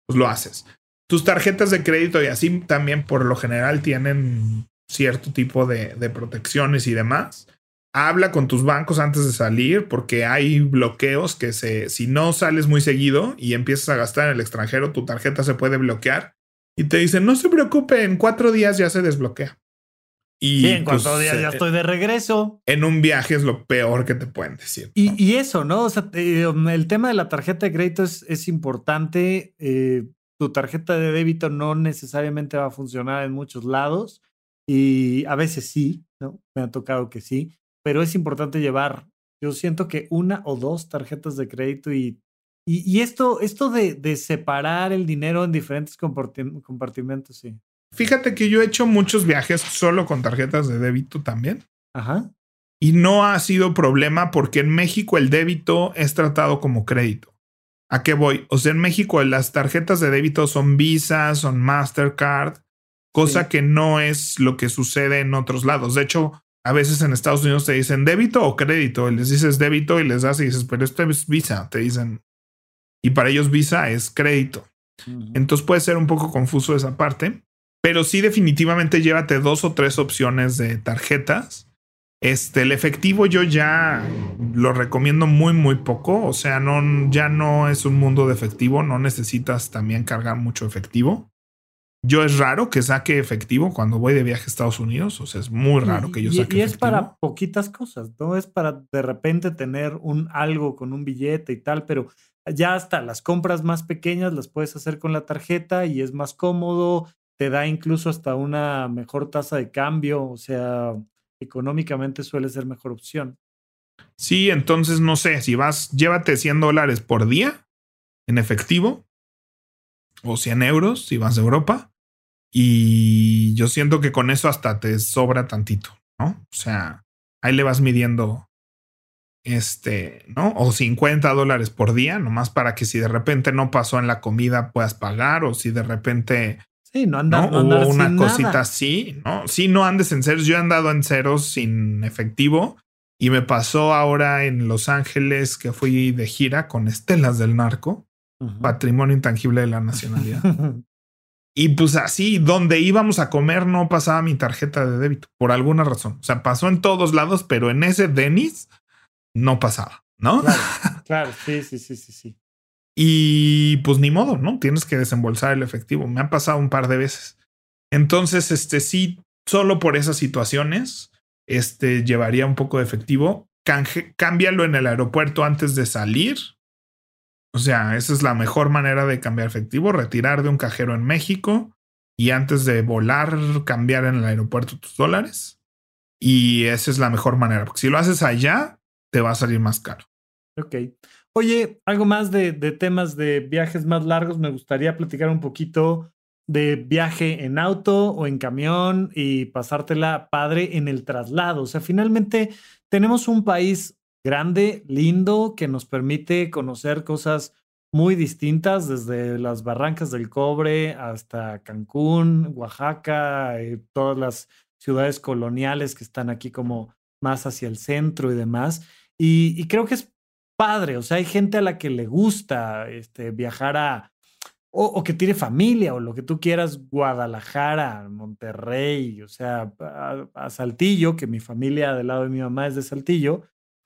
pues lo haces. Tus tarjetas de crédito y así también por lo general tienen cierto tipo de, de protecciones y demás. Habla con tus bancos antes de salir porque hay bloqueos que se, si no sales muy seguido y empiezas a gastar en el extranjero, tu tarjeta se puede bloquear y te dicen, no se preocupe, en cuatro días ya se desbloquea. Y en cuatro pues, días ya eh, estoy de regreso. En un viaje es lo peor que te pueden decir. Y, eso, ¿no? O sea, um, el tema de la tarjeta de crédito es, es importante. Eh, tu tarjeta de débito no necesariamente va a funcionar en muchos lados y a veces sí, ¿no? Me ha tocado que sí, pero es importante llevar, yo siento que una o dos tarjetas de crédito y, y, esto, esto de, de, separar el dinero en diferentes compartimentos, sí. Fíjate que yo he hecho muchos viajes solo con tarjetas de débito también. Ajá. Y no ha sido problema porque en México el débito es tratado como crédito. ¿A qué voy? O sea, en México las tarjetas de débito son Visa, son Mastercard, cosa que no es lo que sucede en otros lados. De hecho, a veces en Estados Unidos te dicen débito o crédito, y les dices débito y les das y dices, pero esto es Visa, te dicen. Y para ellos Visa es crédito. Entonces puede ser un poco confuso esa parte, pero sí definitivamente llévate dos o tres opciones de tarjetas este, el efectivo yo ya lo recomiendo muy, muy poco. O sea, no, ya no es un mundo de efectivo. No necesitas también cargar mucho efectivo. Yo es raro que saque efectivo cuando voy de viaje a Estados Unidos. O sea, es muy raro que yo saque efectivo. Y es para poquitas cosas, no es para de repente tener un algo con un billete y tal, pero ya hasta las compras más pequeñas las puedes hacer con la tarjeta y es más cómodo. Te da incluso hasta una mejor tasa de cambio. O sea, económicamente suele ser mejor opción. Sí, entonces no sé, si vas, llévate 100 dólares por día en efectivo o 100 euros si vas a Europa. Y yo siento que con eso hasta te sobra tantito, ¿no? O sea, ahí le vas midiendo este, ¿no? O 50 dólares por día, nomás para que si de repente no pasó en la comida puedas pagar o si de repente Sí, no andas, ¿no? una cosita así, ¿no? Sí, no andes en ceros. Yo he andado en ceros sin efectivo y me pasó ahora en Los Ángeles que fui de gira con Estelas del Narco, patrimonio intangible de la nacionalidad. y pues así, donde íbamos a comer no pasaba mi tarjeta de débito, por alguna razón. O sea, pasó en todos lados, pero en ese Denis no pasaba, ¿no? Claro, claro, sí, sí, sí, sí, sí. Y pues ni modo, ¿no? Tienes que desembolsar el efectivo. Me ha pasado un par de veces. Entonces, este sí, solo por esas situaciones, este llevaría un poco de efectivo. cámbialo en el aeropuerto antes de salir. O sea, esa es la mejor manera de cambiar efectivo, retirar de un cajero en México y antes de volar, cambiar en el aeropuerto tus dólares. Y esa es la mejor manera, porque si lo haces allá, te va a salir más caro. Ok. Oye, algo más de, temas de viajes más largos. Me gustaría platicar un poquito de viaje en auto o en camión y pasártela padre en el traslado. O sea, finalmente tenemos un país grande, lindo, que nos permite conocer cosas muy distintas, desde las barrancas del cobre hasta Cancún, Oaxaca, y eh, todas las ciudades coloniales que están aquí como más hacia el centro y demás. y creo que es padre. O sea, hay gente a la que le gusta este, viajar a, o, que tiene familia, o lo que tú quieras, Guadalajara, Monterrey, o sea, a, Saltillo, que mi familia del lado de mi mamá es de Saltillo,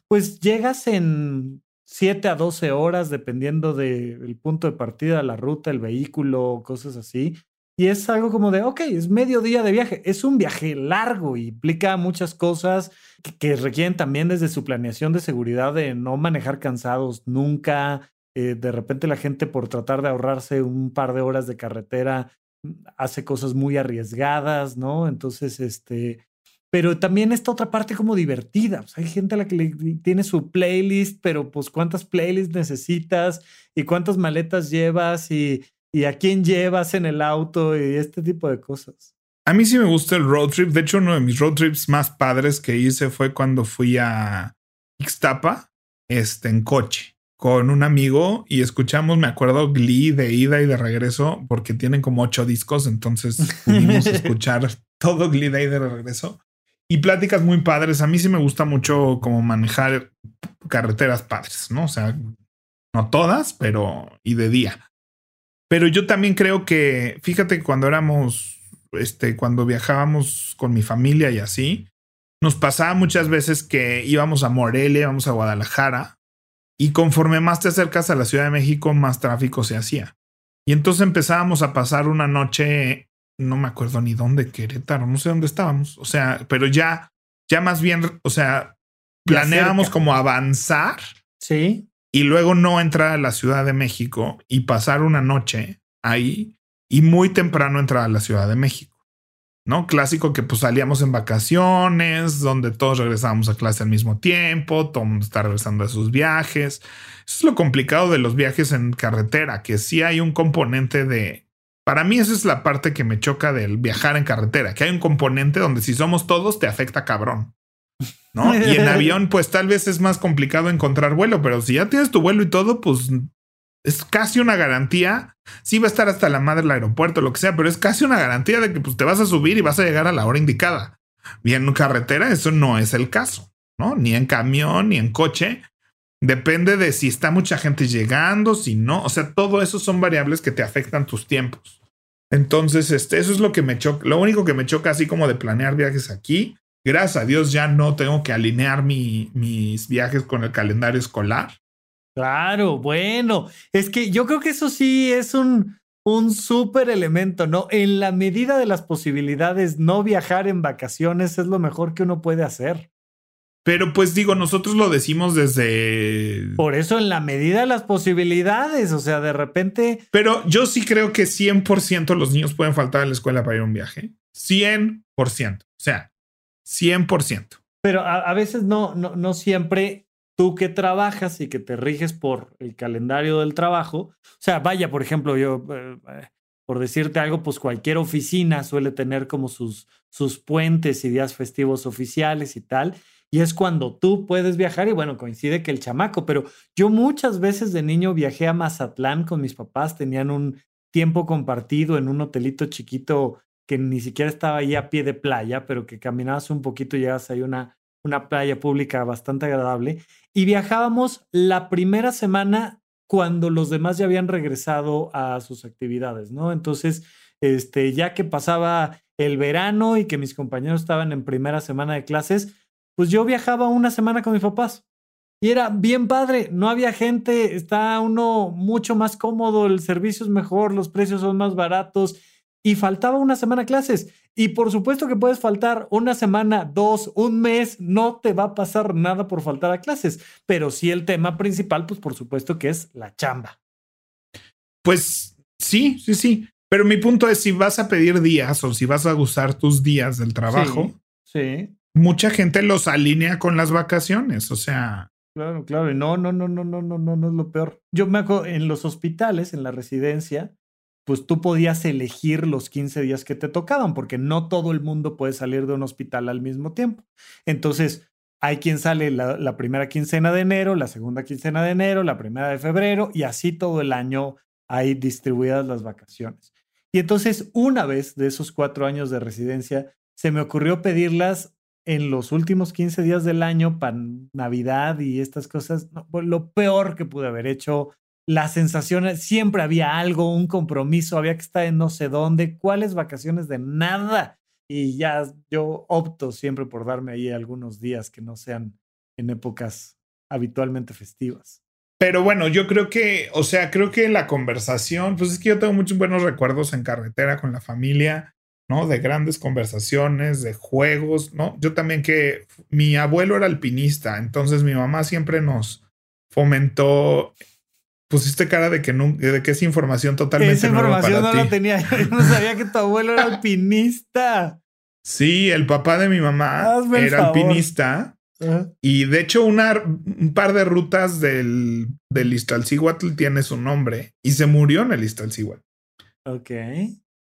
pues llegas en 7 a 12 horas, dependiendo del punto de partida, la ruta, el vehículo, cosas así. Y es algo como de, ok, es medio día de viaje. Es un viaje largo y implica muchas cosas que, requieren también desde su planeación de seguridad de no manejar cansados nunca. Eh, de repente la gente por tratar de ahorrarse un par de horas de carretera mm, hace cosas muy arriesgadas, ¿no? Entonces, este, pero también esta otra parte como divertida. hay gente a la que le tiene su playlist, pero pues cuántas playlists necesitas y cuántas maletas llevas y y a quién llevas en el auto y este tipo de cosas. A mí sí me gusta el road trip. De hecho, uno de mis road trips más padres que hice fue cuando fui a Ixtapa este, en coche. con un amigo y escuchamos, me acuerdo, Glee de ida y de regreso, porque tienen como ocho discos, entonces pudimos escuchar todo Glee de ida y de regreso. Y pláticas muy padres. A mí sí me gusta mucho como manejar carreteras padres, ¿no? O sea, no todas, pero y de día. Pero yo también creo que, fíjate, cuando éramos, este, cuando viajábamos con mi familia y así, nos pasaba muchas veces que íbamos a Morelia, íbamos a Guadalajara, y conforme más te acercas a la Ciudad de México, más tráfico se hacía. Y entonces empezábamos a pasar una noche, no me acuerdo ni dónde, Querétaro, no sé dónde estábamos. O sea, pero ya, ya más bien, o sea, planeábamos como avanzar. Sí. Y luego no entrar a la Ciudad de México y pasar una noche ahí y muy temprano entrar a la Ciudad de México. ¿no? Clásico que pues salíamos en vacaciones, donde todos regresábamos a clase al mismo tiempo, todo el mundo está regresando a sus viajes. Es lo complicado de los viajes en carretera, que sí hay un componente de... Para mí esa es la parte que me choca del viajar en carretera, que hay un componente donde si somos todos te afecta cabrón. ¿No? Y en avión, pues tal vez es más complicado encontrar vuelo, pero si ya tienes tu vuelo y todo, pues es casi una garantía. Sí va a estar hasta la madre del aeropuerto, lo que sea, pero es casi una garantía de que pues, te vas a subir y vas a llegar a la hora indicada. Bien, en carretera eso no es el caso, ¿no? Ni en camión, ni en coche. Depende de si está mucha gente llegando, si no. O sea, todo eso son variables que te afectan tus tiempos. Entonces, este, eso es lo que me choca. Lo único que me choca así como de planear viajes aquí. Gracias a Dios ya no tengo que alinear mis viajes con el calendario escolar. Claro, bueno, es que yo creo que eso sí es un, un súper elemento, ¿no? En la medida de las posibilidades, no viajar en vacaciones es lo mejor que uno puede hacer. Pero pues digo, nosotros lo decimos desde... Por eso en la medida de las posibilidades, o sea, de repente... Pero yo sí creo que 100% los niños pueden faltar a la escuela para ir a un viaje. 100%. O sea, 100%. Pero a, a veces no, no, no siempre tú que trabajas y que te riges por el calendario del trabajo, o sea, vaya, por ejemplo, yo, eh, eh, por decirte algo, pues cualquier oficina suele tener como sus, sus puentes y días festivos oficiales y tal, y es cuando tú puedes viajar y bueno, coincide que el chamaco, pero yo muchas veces de niño viajé a Mazatlán con mis papás, tenían un tiempo compartido en un hotelito chiquito que ni siquiera estaba ahí a pie de playa, pero que caminabas un poquito y llegas ahí a una una playa pública bastante agradable, y viajábamos la primera semana cuando los demás ya habían regresado a sus actividades, ¿no? Entonces, este, ya que pasaba el verano y que mis compañeros estaban en primera semana de clases, pues yo viajaba una semana con mis papás. Y era bien padre, no había gente, está uno mucho más cómodo, el servicio es mejor, los precios son más baratos y faltaba una semana a clases. Y por supuesto que puedes faltar una semana, dos, un mes, no te va a pasar nada por faltar a clases, pero sí el tema principal, pues por supuesto que es la chamba. Pues sí, sí, sí. Pero mi punto es si vas a pedir días o si vas a usar tus días del trabajo, sí, mucha gente los alinea con las vacaciones, o sea. Claro, claro. No, no, no, no, no, no, no, no es lo peor. Yo me acuerdo en los hospitales, en la residencia, pues tú podías elegir los 15 días que te tocaban, porque no todo el mundo puede salir de un hospital al mismo tiempo. Entonces, hay quien sale la, primera quincena de enero, la segunda quincena de enero, la primera de febrero, y así todo el año hay distribuidas las vacaciones. Y entonces, una vez de esos cuatro años de residencia, se me ocurrió pedirlas en los últimos 15 días del año para Navidad y estas cosas. lo peor que pude haber hecho las sensaciones, siempre había algo, un compromiso, había que estar en no sé dónde, cuáles vacaciones de nada. Y ya yo opto siempre por darme ahí algunos días que no sean en épocas habitualmente festivas. Pero bueno, yo creo que, o sea, creo que la conversación, pues es que yo tengo muchos buenos recuerdos en carretera con la familia, ¿no? De grandes conversaciones, de juegos, ¿no? Yo también que mi abuelo era alpinista, entonces mi mamá siempre nos fomentó pusiste cara de que, no, de que es información totalmente Esa información no la tenía. Yo no sabía que tu abuelo era alpinista. Sí, el papá de mi mamá era alpinista. Y de hecho, una, un par de rutas del, del Iztaccíhuatl tiene su nombre y se murió en el Iztaccíhuatl. Ok.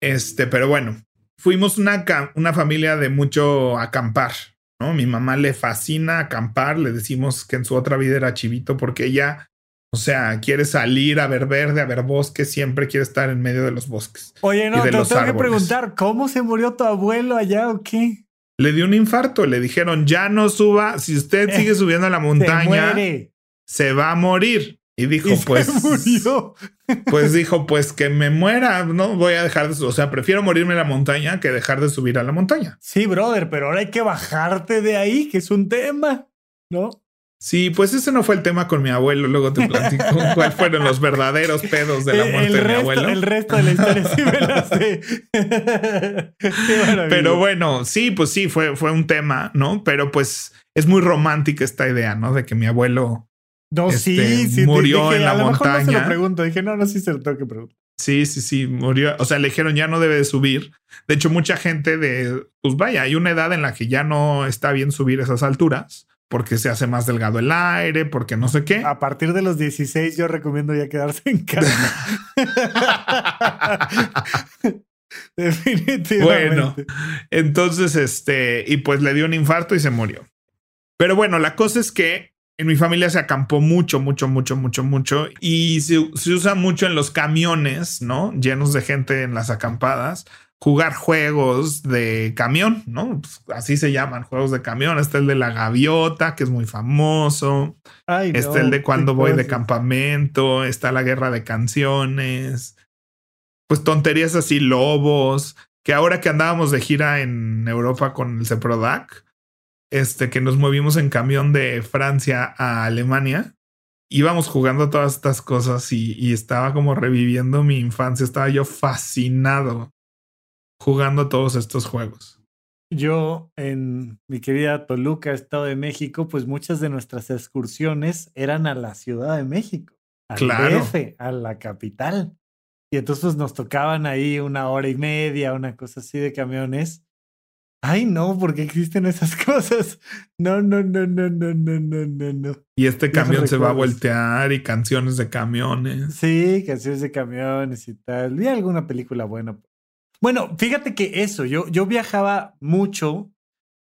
Este, pero bueno, fuimos una, una familia de mucho acampar, ¿no? Mi mamá le fascina acampar, le decimos que en su otra vida era chivito porque ella O sea, quiere salir a ver verde, a ver bosque, siempre quiere estar en medio de los bosques. Oye, no, te tengo que preguntar, ¿cómo se murió tu abuelo allá o qué? Le dio un infarto, le dijeron, ya no suba, si usted sigue subiendo a la montaña, se, va a morir. Y dijo, pues. murió. Pues dijo, pues que me muera, no voy a dejar de. O sea, prefiero morirme en la montaña que dejar de subir a la montaña. Sí, brother, pero ahora hay que bajarte de ahí, que es un tema, ¿no? Sí, pues ese no fue el tema con mi abuelo. Luego te platico cuáles fueron los verdaderos pedos de la muerte de mi abuelo. El resto de la historia sí me la sé. Pero bueno, sí, pues sí, fue, fue un tema, ¿no? Pero pues es muy romántica esta idea, ¿no? De que mi abuelo no, sí, este, sí, murió en la a lo montaña. Mejor no se lo pregunto. Dije, no, no, sí se lo tengo que preguntar. Sí, sí, sí, murió. O sea, le dijeron ya no debe de subir. De hecho, mucha gente de, pues vaya, hay una edad en la que ya no está bien subir esas alturas porque se hace más delgado el aire, porque no sé qué. A partir de los 16 yo recomiendo ya quedarse en casa. Definitivamente. Bueno, entonces, este, y pues le dio un infarto y se murió. Pero bueno, la cosa es que en mi familia se acampó mucho, mucho, mucho, mucho, mucho y se, se usa mucho en los camiones, ¿no? Llenos de gente en las acampadas jugar juegos de camión, ¿no? Pues, así se llaman, juegos de camión. Está el de la gaviota, que es muy famoso. está el de cuando voy de campamento. Está la guerra de canciones. Pues tonterías así, lobos. Que ahora que andábamos de gira en Europa con el Ceprodac, este, que nos movimos en camión de Francia a Alemania, íbamos jugando todas estas cosas y, y estaba como reviviendo mi infancia. Estaba yo fascinado jugando todos estos juegos? Yo en mi querida Toluca, Estado de México, pues muchas de nuestras excursiones eran a la Ciudad de México, al claro. a la capital. Y entonces pues, nos tocaban ahí una hora y media, una cosa así de camiones. Ay, no, porque existen esas cosas. No, no, no, no, no, no, no, no, no. Y este camión se va a voltear y canciones de camiones. Sí, canciones de camiones y tal. Vi alguna película buena bueno, fíjate que eso, yo, yo viajaba mucho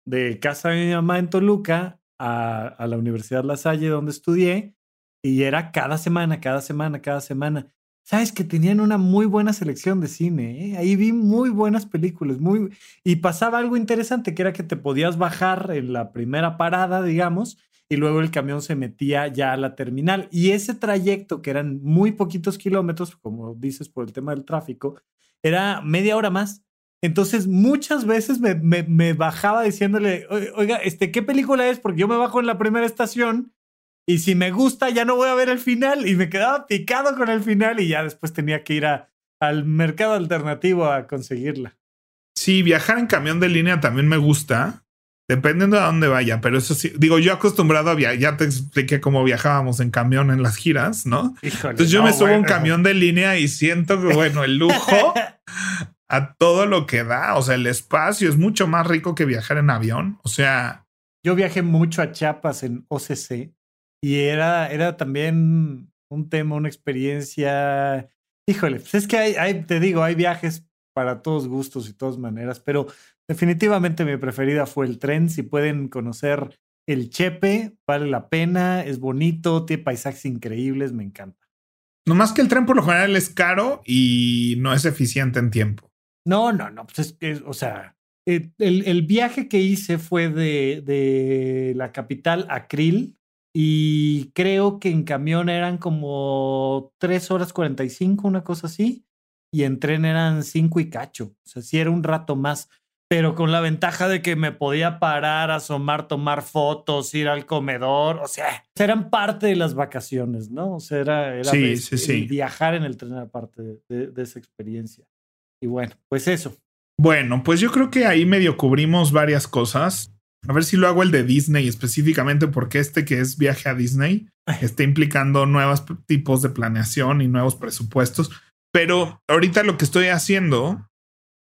de casa de mi mamá en Toluca a, a, la Universidad La Salle donde estudié y era cada semana, cada semana, cada semana. Sabes que tenían una muy buena selección de cine, ¿eh? ahí vi muy buenas películas, muy y pasaba algo interesante que era que te podías bajar en la primera parada, digamos, y luego el camión se metía ya a la terminal y ese trayecto que eran muy poquitos kilómetros, como dices por el tema del tráfico, era media hora más. Entonces, muchas veces me, me, bajaba diciéndole, oiga, este, ¿qué película es? Porque yo me bajo en la primera estación y si me gusta ya no voy a ver el final y me quedaba picado con el final y ya después tenía que ir a, al mercado alternativo a conseguirla. Sí, viajar en camión de línea también me gusta, dependiendo de dónde vaya, pero eso sí, digo, yo acostumbrado a viajar, ya te expliqué cómo viajábamos en camión en las giras, ¿no? Entonces yo me subo a un camión de línea y siento que, bueno, el lujo a todo lo que da. O sea, el espacio es mucho más rico que viajar en avión. O sea. Yo viajé mucho a Chiapas en OCC y era, era también un tema, una experiencia. Híjole, pues es que hay, hay, te digo, hay viajes para todos gustos y todas maneras, pero definitivamente mi preferida fue el tren. Si pueden conocer el Chepe, vale la pena, es bonito, tiene paisajes increíbles, me encanta. No más que el tren por lo general es caro y no es eficiente en tiempo. No, no, no. Pues es o sea, eh, el, el, viaje que hice fue de, de la capital a Krill y creo que en camión eran como 3 horas 45, una cosa así, y en tren eran 5 y cacho. O sea, sí era un rato más pero con la ventaja de que me podía parar, asomar, tomar fotos, ir al comedor, o sea, eran parte de las vacaciones, ¿no? O sea, era, era viajar en el tren era parte de, de, esa experiencia. Y bueno, pues eso. Bueno, pues yo creo que ahí medio cubrimos varias cosas. A ver si lo hago el de Disney específicamente porque este que es viaje a Disney está implicando nuevos tipos de planeación y nuevos presupuestos. Pero ahorita lo que estoy haciendo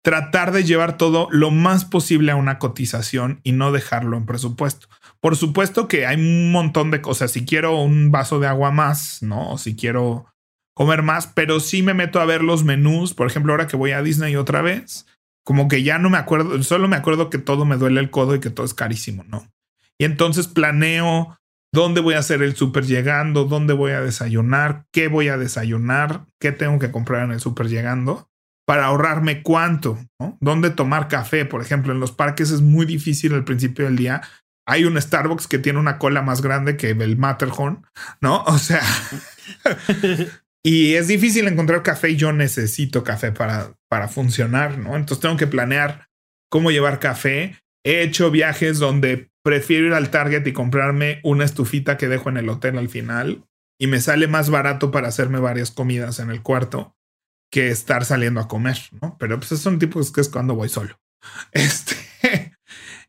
tratar de llevar todo lo más posible a una cotización y no dejarlo en presupuesto. Por supuesto que hay un montón de cosas. Si quiero un vaso de agua más, ¿no? O si quiero comer más, pero sí me meto a ver los menús. Por ejemplo, ahora que voy a Disney otra vez, como que ya no me acuerdo, solo me acuerdo que todo me duele el codo y que todo es carísimo, ¿no? Y entonces planeo dónde voy a hacer el súper llegando, dónde voy a desayunar, qué voy a desayunar, qué tengo que comprar en el súper llegando para ahorrarme cuánto, ¿no? Dónde tomar café, por ejemplo, en los parques es muy difícil al principio del día. Hay un Starbucks que tiene una cola más grande que el Matterhorn, ¿no? O sea, y es difícil encontrar café y yo necesito café para, para funcionar, ¿no? Entonces tengo que planear cómo llevar café. He hecho viajes donde prefiero ir al Target y comprarme una estufita que dejo en el hotel al final y me sale más barato para hacerme varias comidas en el cuarto que estar saliendo a comer, ¿no? Pero pues son tipos que es cuando voy solo. Este,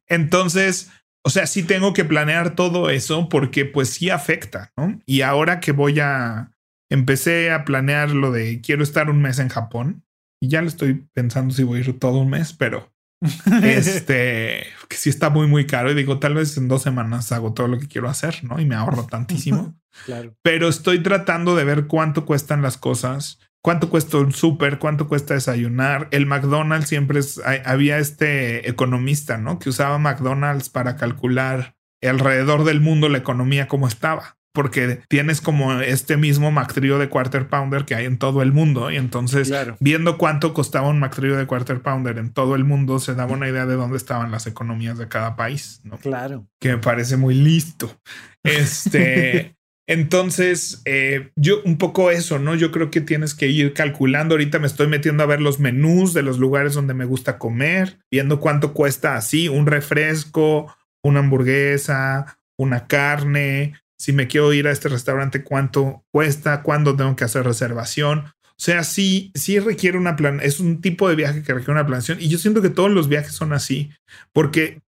entonces, o sea, sí tengo que planear todo eso porque pues sí afecta, ¿no? Y ahora que voy a, empecé a planear lo de quiero estar un mes en Japón y ya lo estoy pensando si voy a ir todo un mes, pero este, que sí está muy, muy caro y digo, tal vez en dos semanas hago todo lo que quiero hacer, ¿no? Y me ahorro tantísimo. claro. Pero estoy tratando de ver cuánto cuestan las cosas cuánto cuesta un súper, cuánto cuesta desayunar. El McDonald's siempre es, había este economista, ¿no? Que usaba McDonald's para calcular alrededor del mundo la economía como estaba. Porque tienes como este mismo McTrio de Quarter Pounder que hay en todo el mundo. Y entonces, viendo cuánto costaba un McTrio de Quarter Pounder en todo el mundo, se daba una idea de dónde estaban las economías de cada país. ¿no? Claro. Que me parece muy listo. Este. Entonces, eh, yo un poco eso, ¿no? Yo creo que tienes que ir calculando. Ahorita me estoy metiendo a ver los menús de los lugares donde me gusta comer, viendo cuánto cuesta así un refresco, una hamburguesa, una carne. Si me quiero ir a este restaurante, cuánto cuesta, cuándo tengo que hacer reservación. O sea, sí, sí requiere una plan, es un tipo de viaje que requiere una planeación. Y yo siento que todos los viajes son así, porque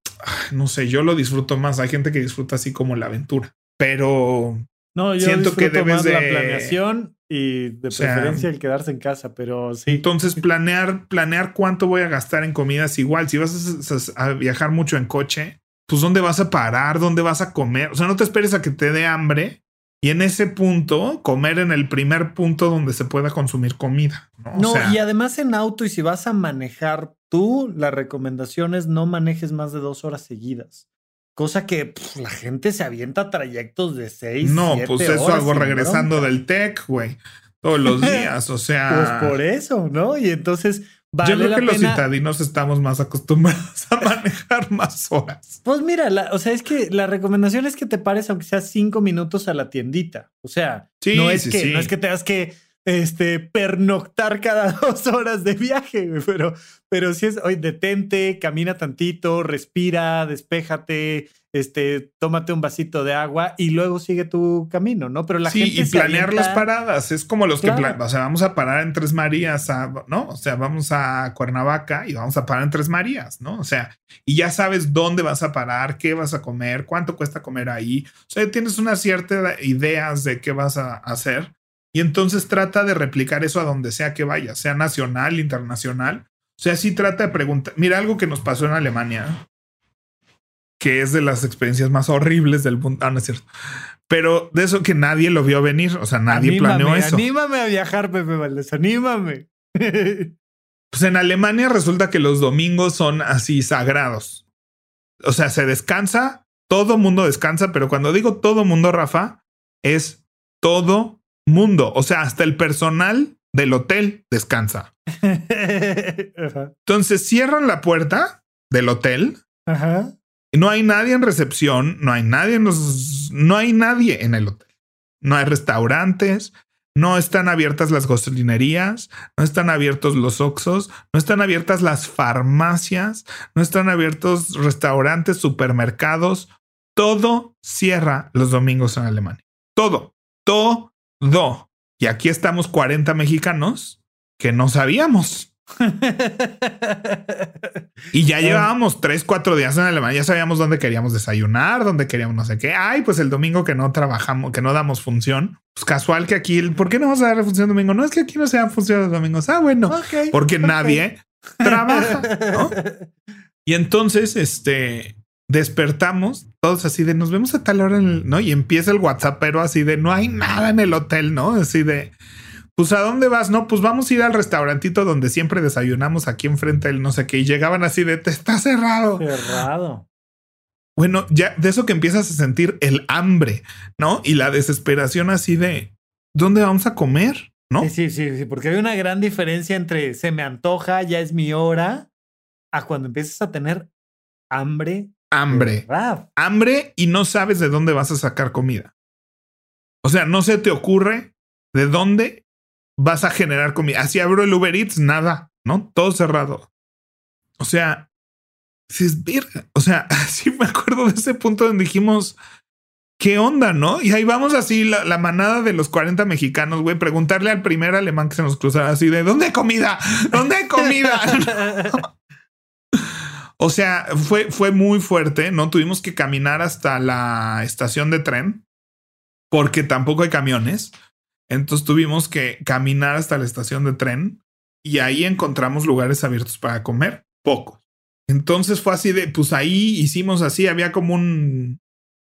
no sé, yo lo disfruto más. Hay gente que disfruta así como la aventura, pero no, yo siento que debes de la planeación y de preferencia el quedarse en casa, pero sí. Entonces planear, planear cuánto voy a gastar en comidas igual. Si vas a, viajar mucho en coche, pues dónde vas a parar, dónde vas a comer. O sea, no te esperes a que te dé hambre y en ese punto comer en el primer punto donde se pueda consumir comida. No, no y además en auto y si vas a manejar tú, la recomendación es no manejes más de dos horas seguidas. Cosa que la gente se avienta trayectos de seis. No, pues eso hago regresando del tech, güey. Todos los días. O sea. Pues por eso, ¿no? Y entonces. Vale Yo creo que los citadinos estamos más acostumbrados a manejar más horas. Pues mira, o sea, es que la recomendación es que te pares aunque sea cinco minutos a la tiendita. O sea, no es que no es que tengas que este, pernoctar cada dos horas de viaje, pero, pero si es, oye, detente, camina tantito, respira, despéjate, este, tómate un vasito de agua y luego sigue tu camino, ¿no? Pero la sí, gente. y planear las paradas es como los que, o sea, vamos a parar en Tres Marías, ¿no? O sea, vamos a Cuernavaca y vamos a parar en Tres Marías, ¿no? O sea, y ya sabes dónde vas a parar, qué vas a comer, cuánto cuesta comer ahí. O sea, tienes una cierta ideas de qué vas a hacer y entonces trata de replicar eso a donde sea que vaya, sea nacional, internacional. O sea, sí trata de preguntar. Mira algo que nos pasó en Alemania, que es de las experiencias más horribles del mundo. Ah, no es cierto. Pero de eso que nadie lo vio venir. O sea, nadie planeó eso. Anímame a viajar, Pepe Valdés. Anímame. pues en Alemania resulta que los domingos son así sagrados. O sea, se descansa, todo mundo descansa, pero cuando digo todo mundo, Rafa, es todo mundo. O sea, hasta el personal del hotel descansa. Entonces cierran la puerta del hotel. Y no hay nadie en recepción, no hay nadie en los, no hay nadie en el hotel. No hay restaurantes, no están abiertas las gasolinerías, no están abiertos los Oxos, no están abiertas las farmacias, no están abiertos restaurantes, supermercados. Todo cierra los domingos en Alemania. Todo, todo Do. Y aquí estamos 40 mexicanos que no sabíamos. y ya llevábamos 3, 4 días en Alemania, ya sabíamos dónde queríamos desayunar, dónde queríamos no sé qué. Ay, pues el domingo que no trabajamos, que no damos función. Pues casual que aquí, ¿por qué no vamos a dar función domingo? No es que aquí no sean función los domingos. Ah, bueno, porque nadie trabaja. Y entonces, este, despertamos todos así de nos vemos a tal hora, ¿no? Y empieza el WhatsApp, pero así de no hay nada en el hotel, ¿no? Así de, pues a dónde vas, no, pues vamos a ir al restaurantito donde siempre desayunamos aquí enfrente del no sé qué. Y llegaban así de, te está cerrado. Cerrado. bueno, ya de eso que empiezas a sentir el hambre, ¿no? Y la desesperación así de, ¿dónde vamos a comer? ¿No? Sí, sí, sí, porque hay una gran diferencia entre se me antoja, ya es mi hora, a cuando empiezas a tener hambre. Hambre. Hambre y no sabes de dónde vas a sacar comida. O sea, no se te ocurre de dónde vas a generar comida. Así abro el Uber Eats, nada, ¿no? Todo cerrado. O sea, si es virga. O sea, sí me acuerdo de ese punto donde dijimos, ¿qué onda, no? Y ahí vamos así, la, manada de los 40 mexicanos, güey, preguntarle al primer alemán que se nos cruzara así de, ¿dónde hay comida? ¿Dónde hay comida? o sea, fue, fue muy fuerte, ¿no? Tuvimos que caminar hasta la estación de tren porque tampoco hay camiones. Entonces tuvimos que caminar hasta la estación de tren y ahí encontramos lugares abiertos para comer, pocos. Entonces fue así de, pues ahí hicimos así, había como un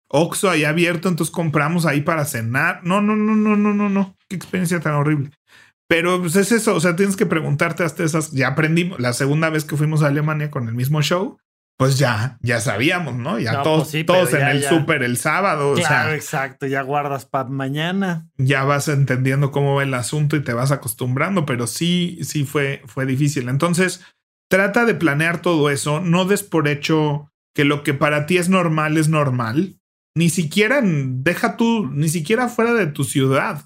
Oxxo ahí abierto, entonces compramos ahí para cenar. No, no, no, no, no, no, no. Qué experiencia tan horrible. Pero pues es eso, o sea, tienes que preguntarte hasta esas, ya aprendimos, la segunda vez que fuimos a Alemania con el mismo show, pues ya, ya sabíamos, ¿no? Ya todos, pues todos en el súper el sábado. Claro, exacto, ya guardas para mañana. Ya vas entendiendo cómo va el asunto y te vas acostumbrando, pero sí, sí fue, fue difícil. Entonces, trata de planear todo eso, no des por hecho que lo que para ti es normal es normal. Ni siquiera deja tú, ni siquiera fuera de tu ciudad.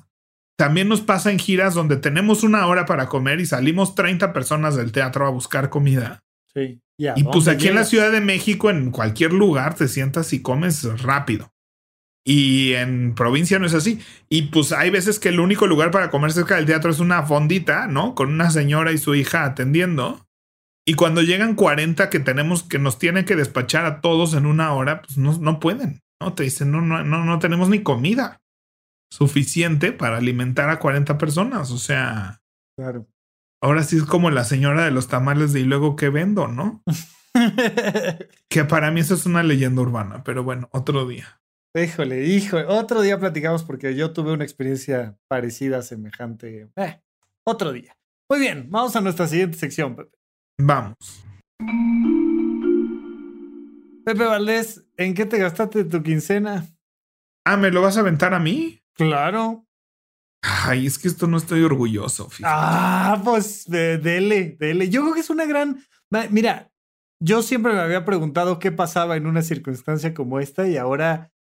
También nos pasa en giras donde tenemos una hora para comer y salimos 30 personas del teatro a buscar comida. Sí. y pues aquí en la Ciudad de México, en cualquier lugar, te sientas y comes rápido. Y en provincia no es así. Y pues hay veces que el único lugar para comer cerca del teatro es una fondita, ¿no? Con una señora y su hija atendiendo. Y cuando llegan 40 que tenemos, que nos tienen que despachar a todos en una hora, pues no, no pueden. No te dicen, no, no, no, no tenemos ni comida suficiente para alimentar a 40 personas. O sea, claro. Ahora sí es como la señora de los tamales de y luego qué vendo, ¿no? que para mí eso es una leyenda urbana, pero bueno, otro día. Híjole, híjole, otro día platicamos porque yo tuve una experiencia parecida, semejante. Eh, otro día. Muy bien, vamos a nuestra siguiente sección, Pepe. Vamos. Pepe Valdés, ¿en qué te gastaste tu quincena? Ah, ¿me lo vas a aventar a mí? Claro. Ay, es que esto no estoy orgulloso. Ah, pues dele, dele. Yo creo que es una gran. Mira, yo siempre me había preguntado qué pasaba en una circunstancia como esta y ahora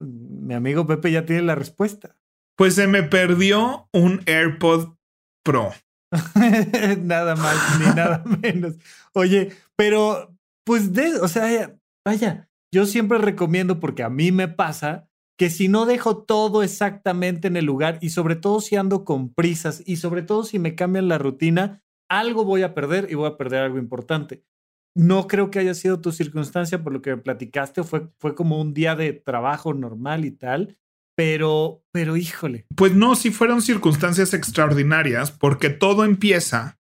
mm, mi amigo Pepe ya tiene la respuesta. Pues se me perdió un AirPod Pro. nada más ni nada menos. Oye, pero pues de, o sea, vaya, yo siempre recomiendo porque a mí me pasa que si no dejo todo exactamente en el lugar y sobre todo si ando con prisas y sobre todo si me cambian la rutina, algo voy a perder y voy a perder algo importante. No creo que haya sido tu circunstancia por lo que me platicaste, fue, fue como un día de trabajo normal y tal, pero, pero híjole. Pues no, si fueron circunstancias extraordinarias, porque todo empieza.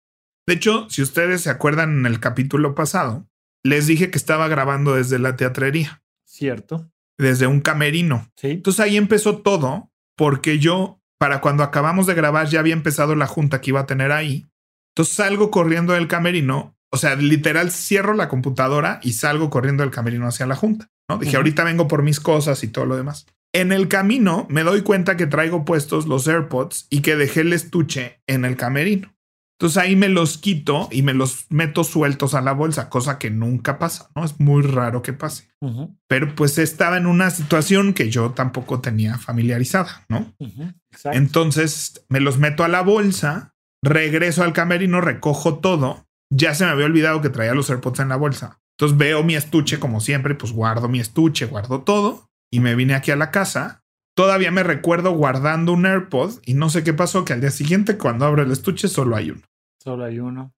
De hecho, si ustedes se acuerdan en el capítulo pasado, les dije que estaba grabando desde la teatrería. Cierto. Desde un camerino. Sí. Entonces ahí empezó todo, porque yo, para cuando acabamos de grabar, ya había empezado la junta que iba a tener ahí. Entonces salgo corriendo del camerino. O sea, literal cierro la computadora y salgo corriendo del camerino hacia la junta. ¿no? Dije, ahorita vengo por mis cosas y todo lo demás. En el camino me doy cuenta que traigo puestos los AirPods y que dejé el estuche en el camerino. Entonces ahí me los quito y me los meto sueltos a la bolsa, cosa que nunca pasa, ¿no? Es muy raro que pase. Pero pues estaba en una situación que yo tampoco tenía familiarizada, ¿no? Entonces me los meto a la bolsa, regreso al camerino, recojo todo. Ya se me había olvidado que traía los AirPods en la bolsa. Entonces veo mi estuche como siempre, pues guardo mi estuche, guardo todo y me vine aquí a la casa. Todavía me recuerdo guardando un AirPod y no sé qué pasó, que al día siguiente cuando abro el estuche solo hay uno. Solo hay uno.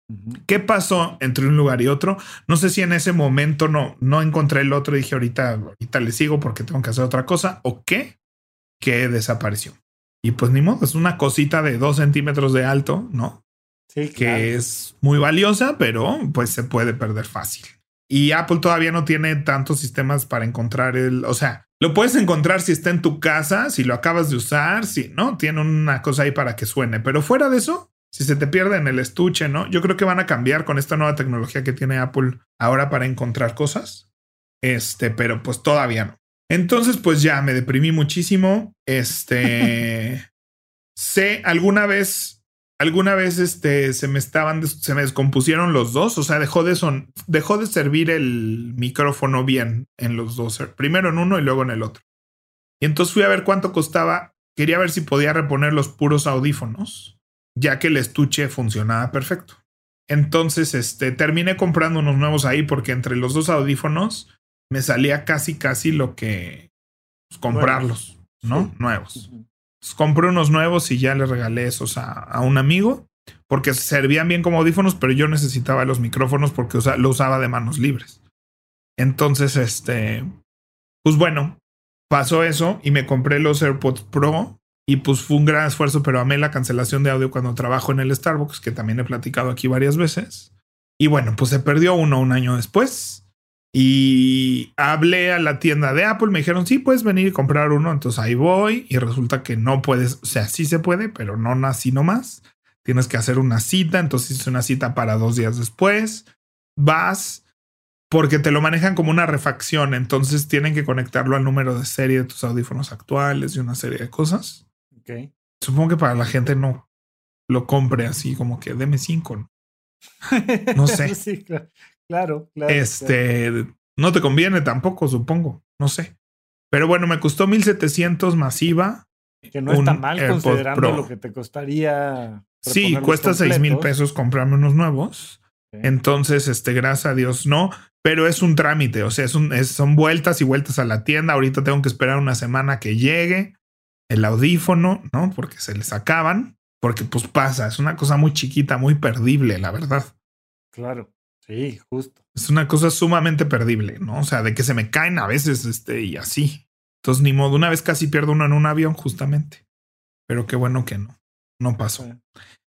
¿Qué pasó entre un lugar y otro? No sé si en ese momento no, no encontré el otro y dije ahorita, ahorita le sigo porque tengo que hacer otra cosa o qué, que desapareció. Y pues ni modo, es una cosita de dos centímetros de alto, ¿no? Sí, que es muy valiosa, pero pues se puede perder fácil. Y Apple todavía no tiene tantos sistemas para encontrar el, o sea, lo puedes encontrar si está en tu casa, si lo acabas de usar, si no, tiene una cosa ahí para que suene. Pero fuera de eso, si se te pierde en el estuche, ¿no? Yo creo que van a cambiar con esta nueva tecnología que tiene Apple ahora para encontrar cosas. Este, pero pues todavía no. Entonces, pues ya me deprimí muchísimo. Este, sé, alguna vez, alguna vez, este, se me estaban, se me descompusieron los dos. O sea, dejó de son, dejó de servir el micrófono bien en los dos. Primero en uno y luego en el otro. Y entonces fui a ver cuánto costaba. Quería ver si podía reponer los puros audífonos, ya que el estuche funcionaba perfecto. Entonces, este, terminé comprando unos nuevos ahí porque entre los dos audífonos me salía casi, casi lo que pues, comprarlos, ¿no? Nuevos. Compré unos nuevos y ya le regalé esos a, un amigo porque servían bien como audífonos, pero yo necesitaba los micrófonos porque lo usaba de manos libres. Entonces, este, pues bueno, pasó eso y me compré los AirPods Pro y pues fue un gran esfuerzo, pero amé la cancelación de audio cuando trabajo en el Starbucks, que también he platicado aquí varias veces. Y bueno, pues se perdió uno un año después. Y hablé a la tienda de Apple, me dijeron, sí, puedes venir y comprar uno. Entonces ahí voy y resulta que no puedes, o sea, sí se puede, pero no así nomás. Tienes que hacer una cita, entonces hice una cita para dos días después. Vas porque te lo manejan como una refacción, entonces tienen que conectarlo al número de serie de tus audífonos actuales y una serie de cosas. Supongo que para la gente no lo compre así como que deme cinco. No, no sé. sí, claro, claro, Este no te conviene tampoco, supongo. No sé. Pero bueno, me costó 1700 masiva. Que no está mal considerando lo que te costaría. Sí, cuesta seis mil pesos comprarme unos nuevos. Entonces, este, gracias a Dios, no, pero es un trámite, o sea, es un, son vueltas y vueltas a la tienda. Ahorita tengo que esperar una semana que llegue el audífono, ¿no? Porque se les acaban, porque pues pasa, es una cosa muy chiquita, muy perdible, la verdad. Claro, sí, justo. Es una cosa sumamente perdible, ¿no? O sea, de que se me caen a veces, este, y así. Entonces, ni modo, una vez casi pierdo uno en un avión, justamente. Pero qué bueno que no, no pasó.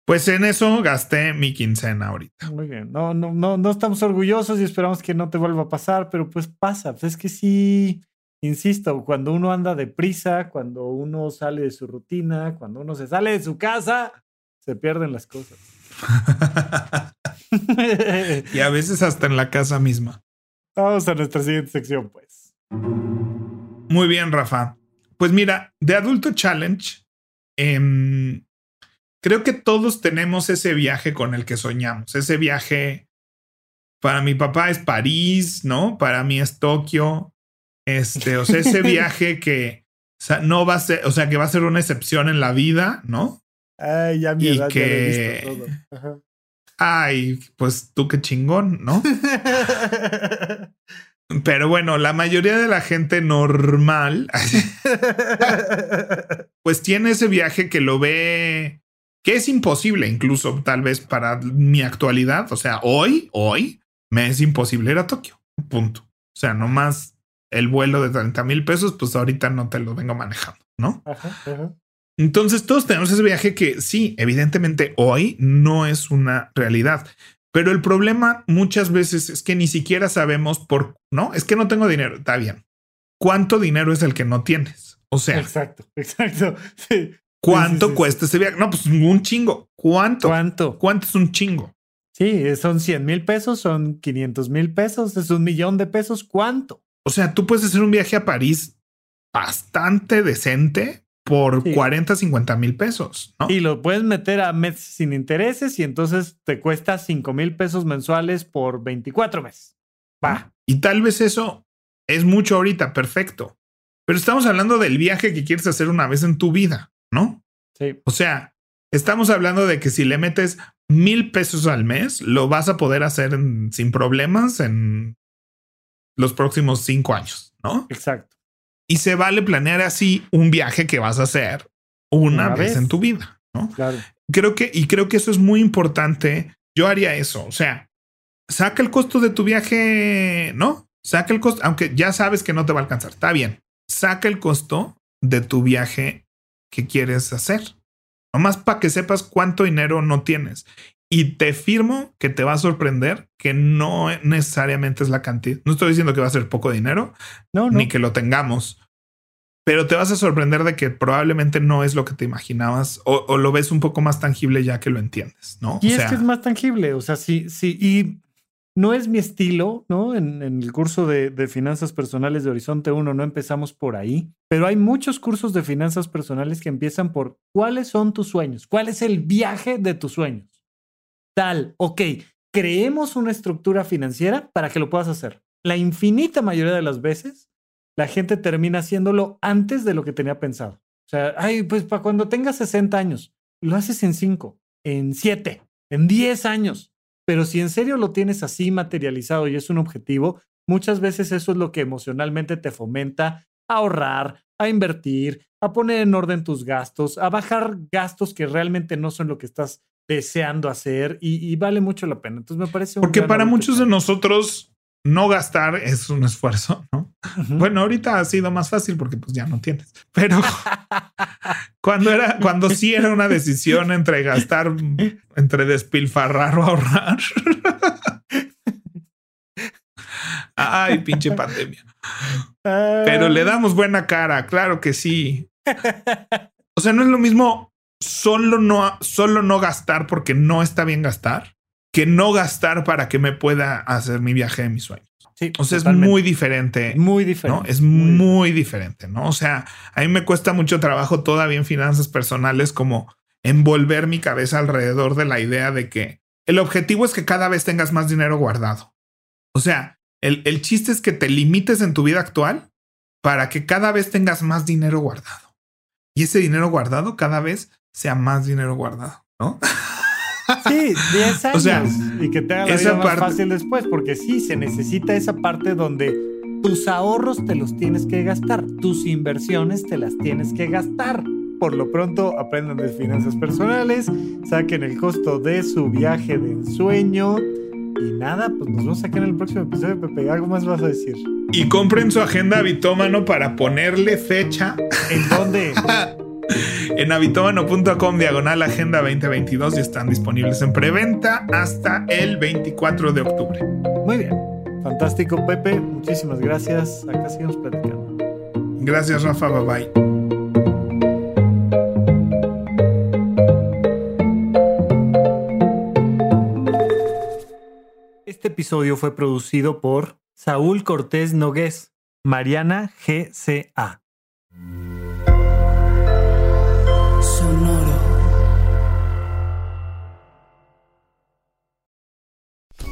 Pues en eso gasté mi quincena ahorita. Muy bien. No, no, no, no estamos orgullosos y esperamos que no te vuelva a pasar, pero pues pasa. Pues es que sí, insisto, cuando uno anda deprisa, cuando uno sale de su rutina, cuando uno se sale de su casa, se pierden las cosas. y a veces hasta en la casa misma. Vamos a nuestra siguiente sección, pues. Muy bien, Rafa. Pues mira, de Adulto Challenge, em, creo que todos tenemos ese viaje con el que soñamos. Ese viaje, para mi papá es París, ¿no? Para mí es Tokio. Este, o sea, ese viaje que no va a ser, o sea, que va a ser una excepción en la vida, ¿no? Ay, ya mi edad, que... Ay, pues tú qué chingón, ¿no? Pero bueno, la mayoría de la gente normal, pues tiene ese viaje que lo ve, que es imposible, incluso tal vez para mi actualidad. O sea, hoy, hoy me es imposible ir a Tokio. Punto. O sea, nomás el vuelo de 30 mil pesos, pues ahorita no te lo vengo manejando, ¿no? Entonces todos tenemos ese viaje que sí, evidentemente hoy no es una realidad, pero el problema muchas veces es que ni siquiera sabemos por, ¿no? Es que no tengo dinero, está bien. ¿Cuánto dinero es el que no tienes? O sea, exacto, exacto. ¿Cuánto cuesta ese viaje? No, pues un chingo. ¿Cuánto? ¿Cuánto? ¿Cuánto es un chingo? Sí, son 100 mil pesos, son 500 mil pesos, es un millón de pesos. ¿Cuánto? O sea, tú puedes hacer un viaje a París bastante decente por 40, 50 mil pesos. ¿no? Y lo puedes meter a meses sin intereses y entonces te cuesta 5 mil pesos mensuales por 24 meses. Va. Y tal vez eso es mucho ahorita, perfecto. Pero estamos hablando del viaje que quieres hacer una vez en tu vida, ¿no? Sí. O sea, estamos hablando de que si le metes mil pesos al mes, lo vas a poder hacer sin problemas en los próximos cinco años, ¿no? Exacto. Y se vale planear así un viaje que vas a hacer una, vez, en tu vida, ¿no? Claro. Creo que, y creo que eso es muy importante. Yo haría eso. O sea, saca el costo de tu viaje, ¿no? Saca el costo, aunque ya sabes que no te va a alcanzar. Está bien. Saca el costo de tu viaje que quieres hacer. Nomás para que sepas cuánto dinero no tienes. Y te firmo que te va a sorprender que no necesariamente es la cantidad. No estoy diciendo que va a ser poco dinero, no, ni que lo tengamos, pero te vas a sorprender de que probablemente no es lo que te imaginabas o, lo ves un poco más tangible ya que lo entiendes, ¿no? Y es que es más tangible. O sea, sí, sí. Y no es mi estilo, ¿no? En, el curso de, de, finanzas personales de Horizonte 1 no empezamos por ahí, pero hay muchos cursos de finanzas personales que empiezan por cuáles son tus sueños, cuál es el viaje de tus sueños. Tal, ok, creemos una estructura financiera para que lo puedas hacer. La infinita mayoría de las veces, la gente termina haciéndolo antes de lo que tenía pensado. O sea, ay, pues para cuando tengas 60 años, lo haces en 5, en 7, en 10 años. Pero si en serio lo tienes así materializado y es un objetivo, muchas veces eso es lo que emocionalmente te fomenta a ahorrar, a invertir, a poner en orden tus gastos, a bajar gastos que realmente no son lo que estás deseando hacer y, vale mucho la pena. Entonces me parece... Porque para muchos de nosotros no gastar es un esfuerzo, ¿no? Bueno, ahorita ha sido más fácil porque pues ya no tienes, pero cuando era, cuando sí era una decisión entre gastar, entre despilfarrar o ahorrar. Ay, pinche pandemia. Pero le damos buena cara, claro que sí. O sea, no es lo mismo solo no, solo no gastar porque no está bien gastar que no gastar para que me pueda hacer mi viaje de mis sueños. Sí, o sea, es muy diferente. Muy diferente. Es muy, diferente, ¿no? O sea, a mí me cuesta mucho trabajo todavía en finanzas personales como envolver mi cabeza alrededor de la idea de que el objetivo es que cada vez tengas más dinero guardado. O sea, el, el chiste es que te limites en tu vida actual para que cada vez tengas más dinero guardado. Y ese dinero guardado cada vez sea más dinero guardado, ¿no? Sí, 10 años. O sea, y que te haga la vida más fácil después, porque sí, se necesita esa parte donde tus ahorros te los tienes que gastar, tus inversiones te las tienes que gastar. Por lo pronto, aprendan de finanzas personales, saquen el costo de su viaje de ensueño. Y nada, pues nos vemos aquí en el próximo episodio, Pepe. ¿Algo más vas a decir? Y compren su agenda bitómano para ponerle fecha. ¿En dónde? en habitomano.com diagonal agenda 2022 y están disponibles en preventa hasta el 24 de octubre. Muy bien. Fantástico, Pepe. Muchísimas gracias. Acá seguimos platicando. Gracias, Rafa. Bye bye. Este episodio fue producido por Saúl Cortés Nogués, Mariana GCA.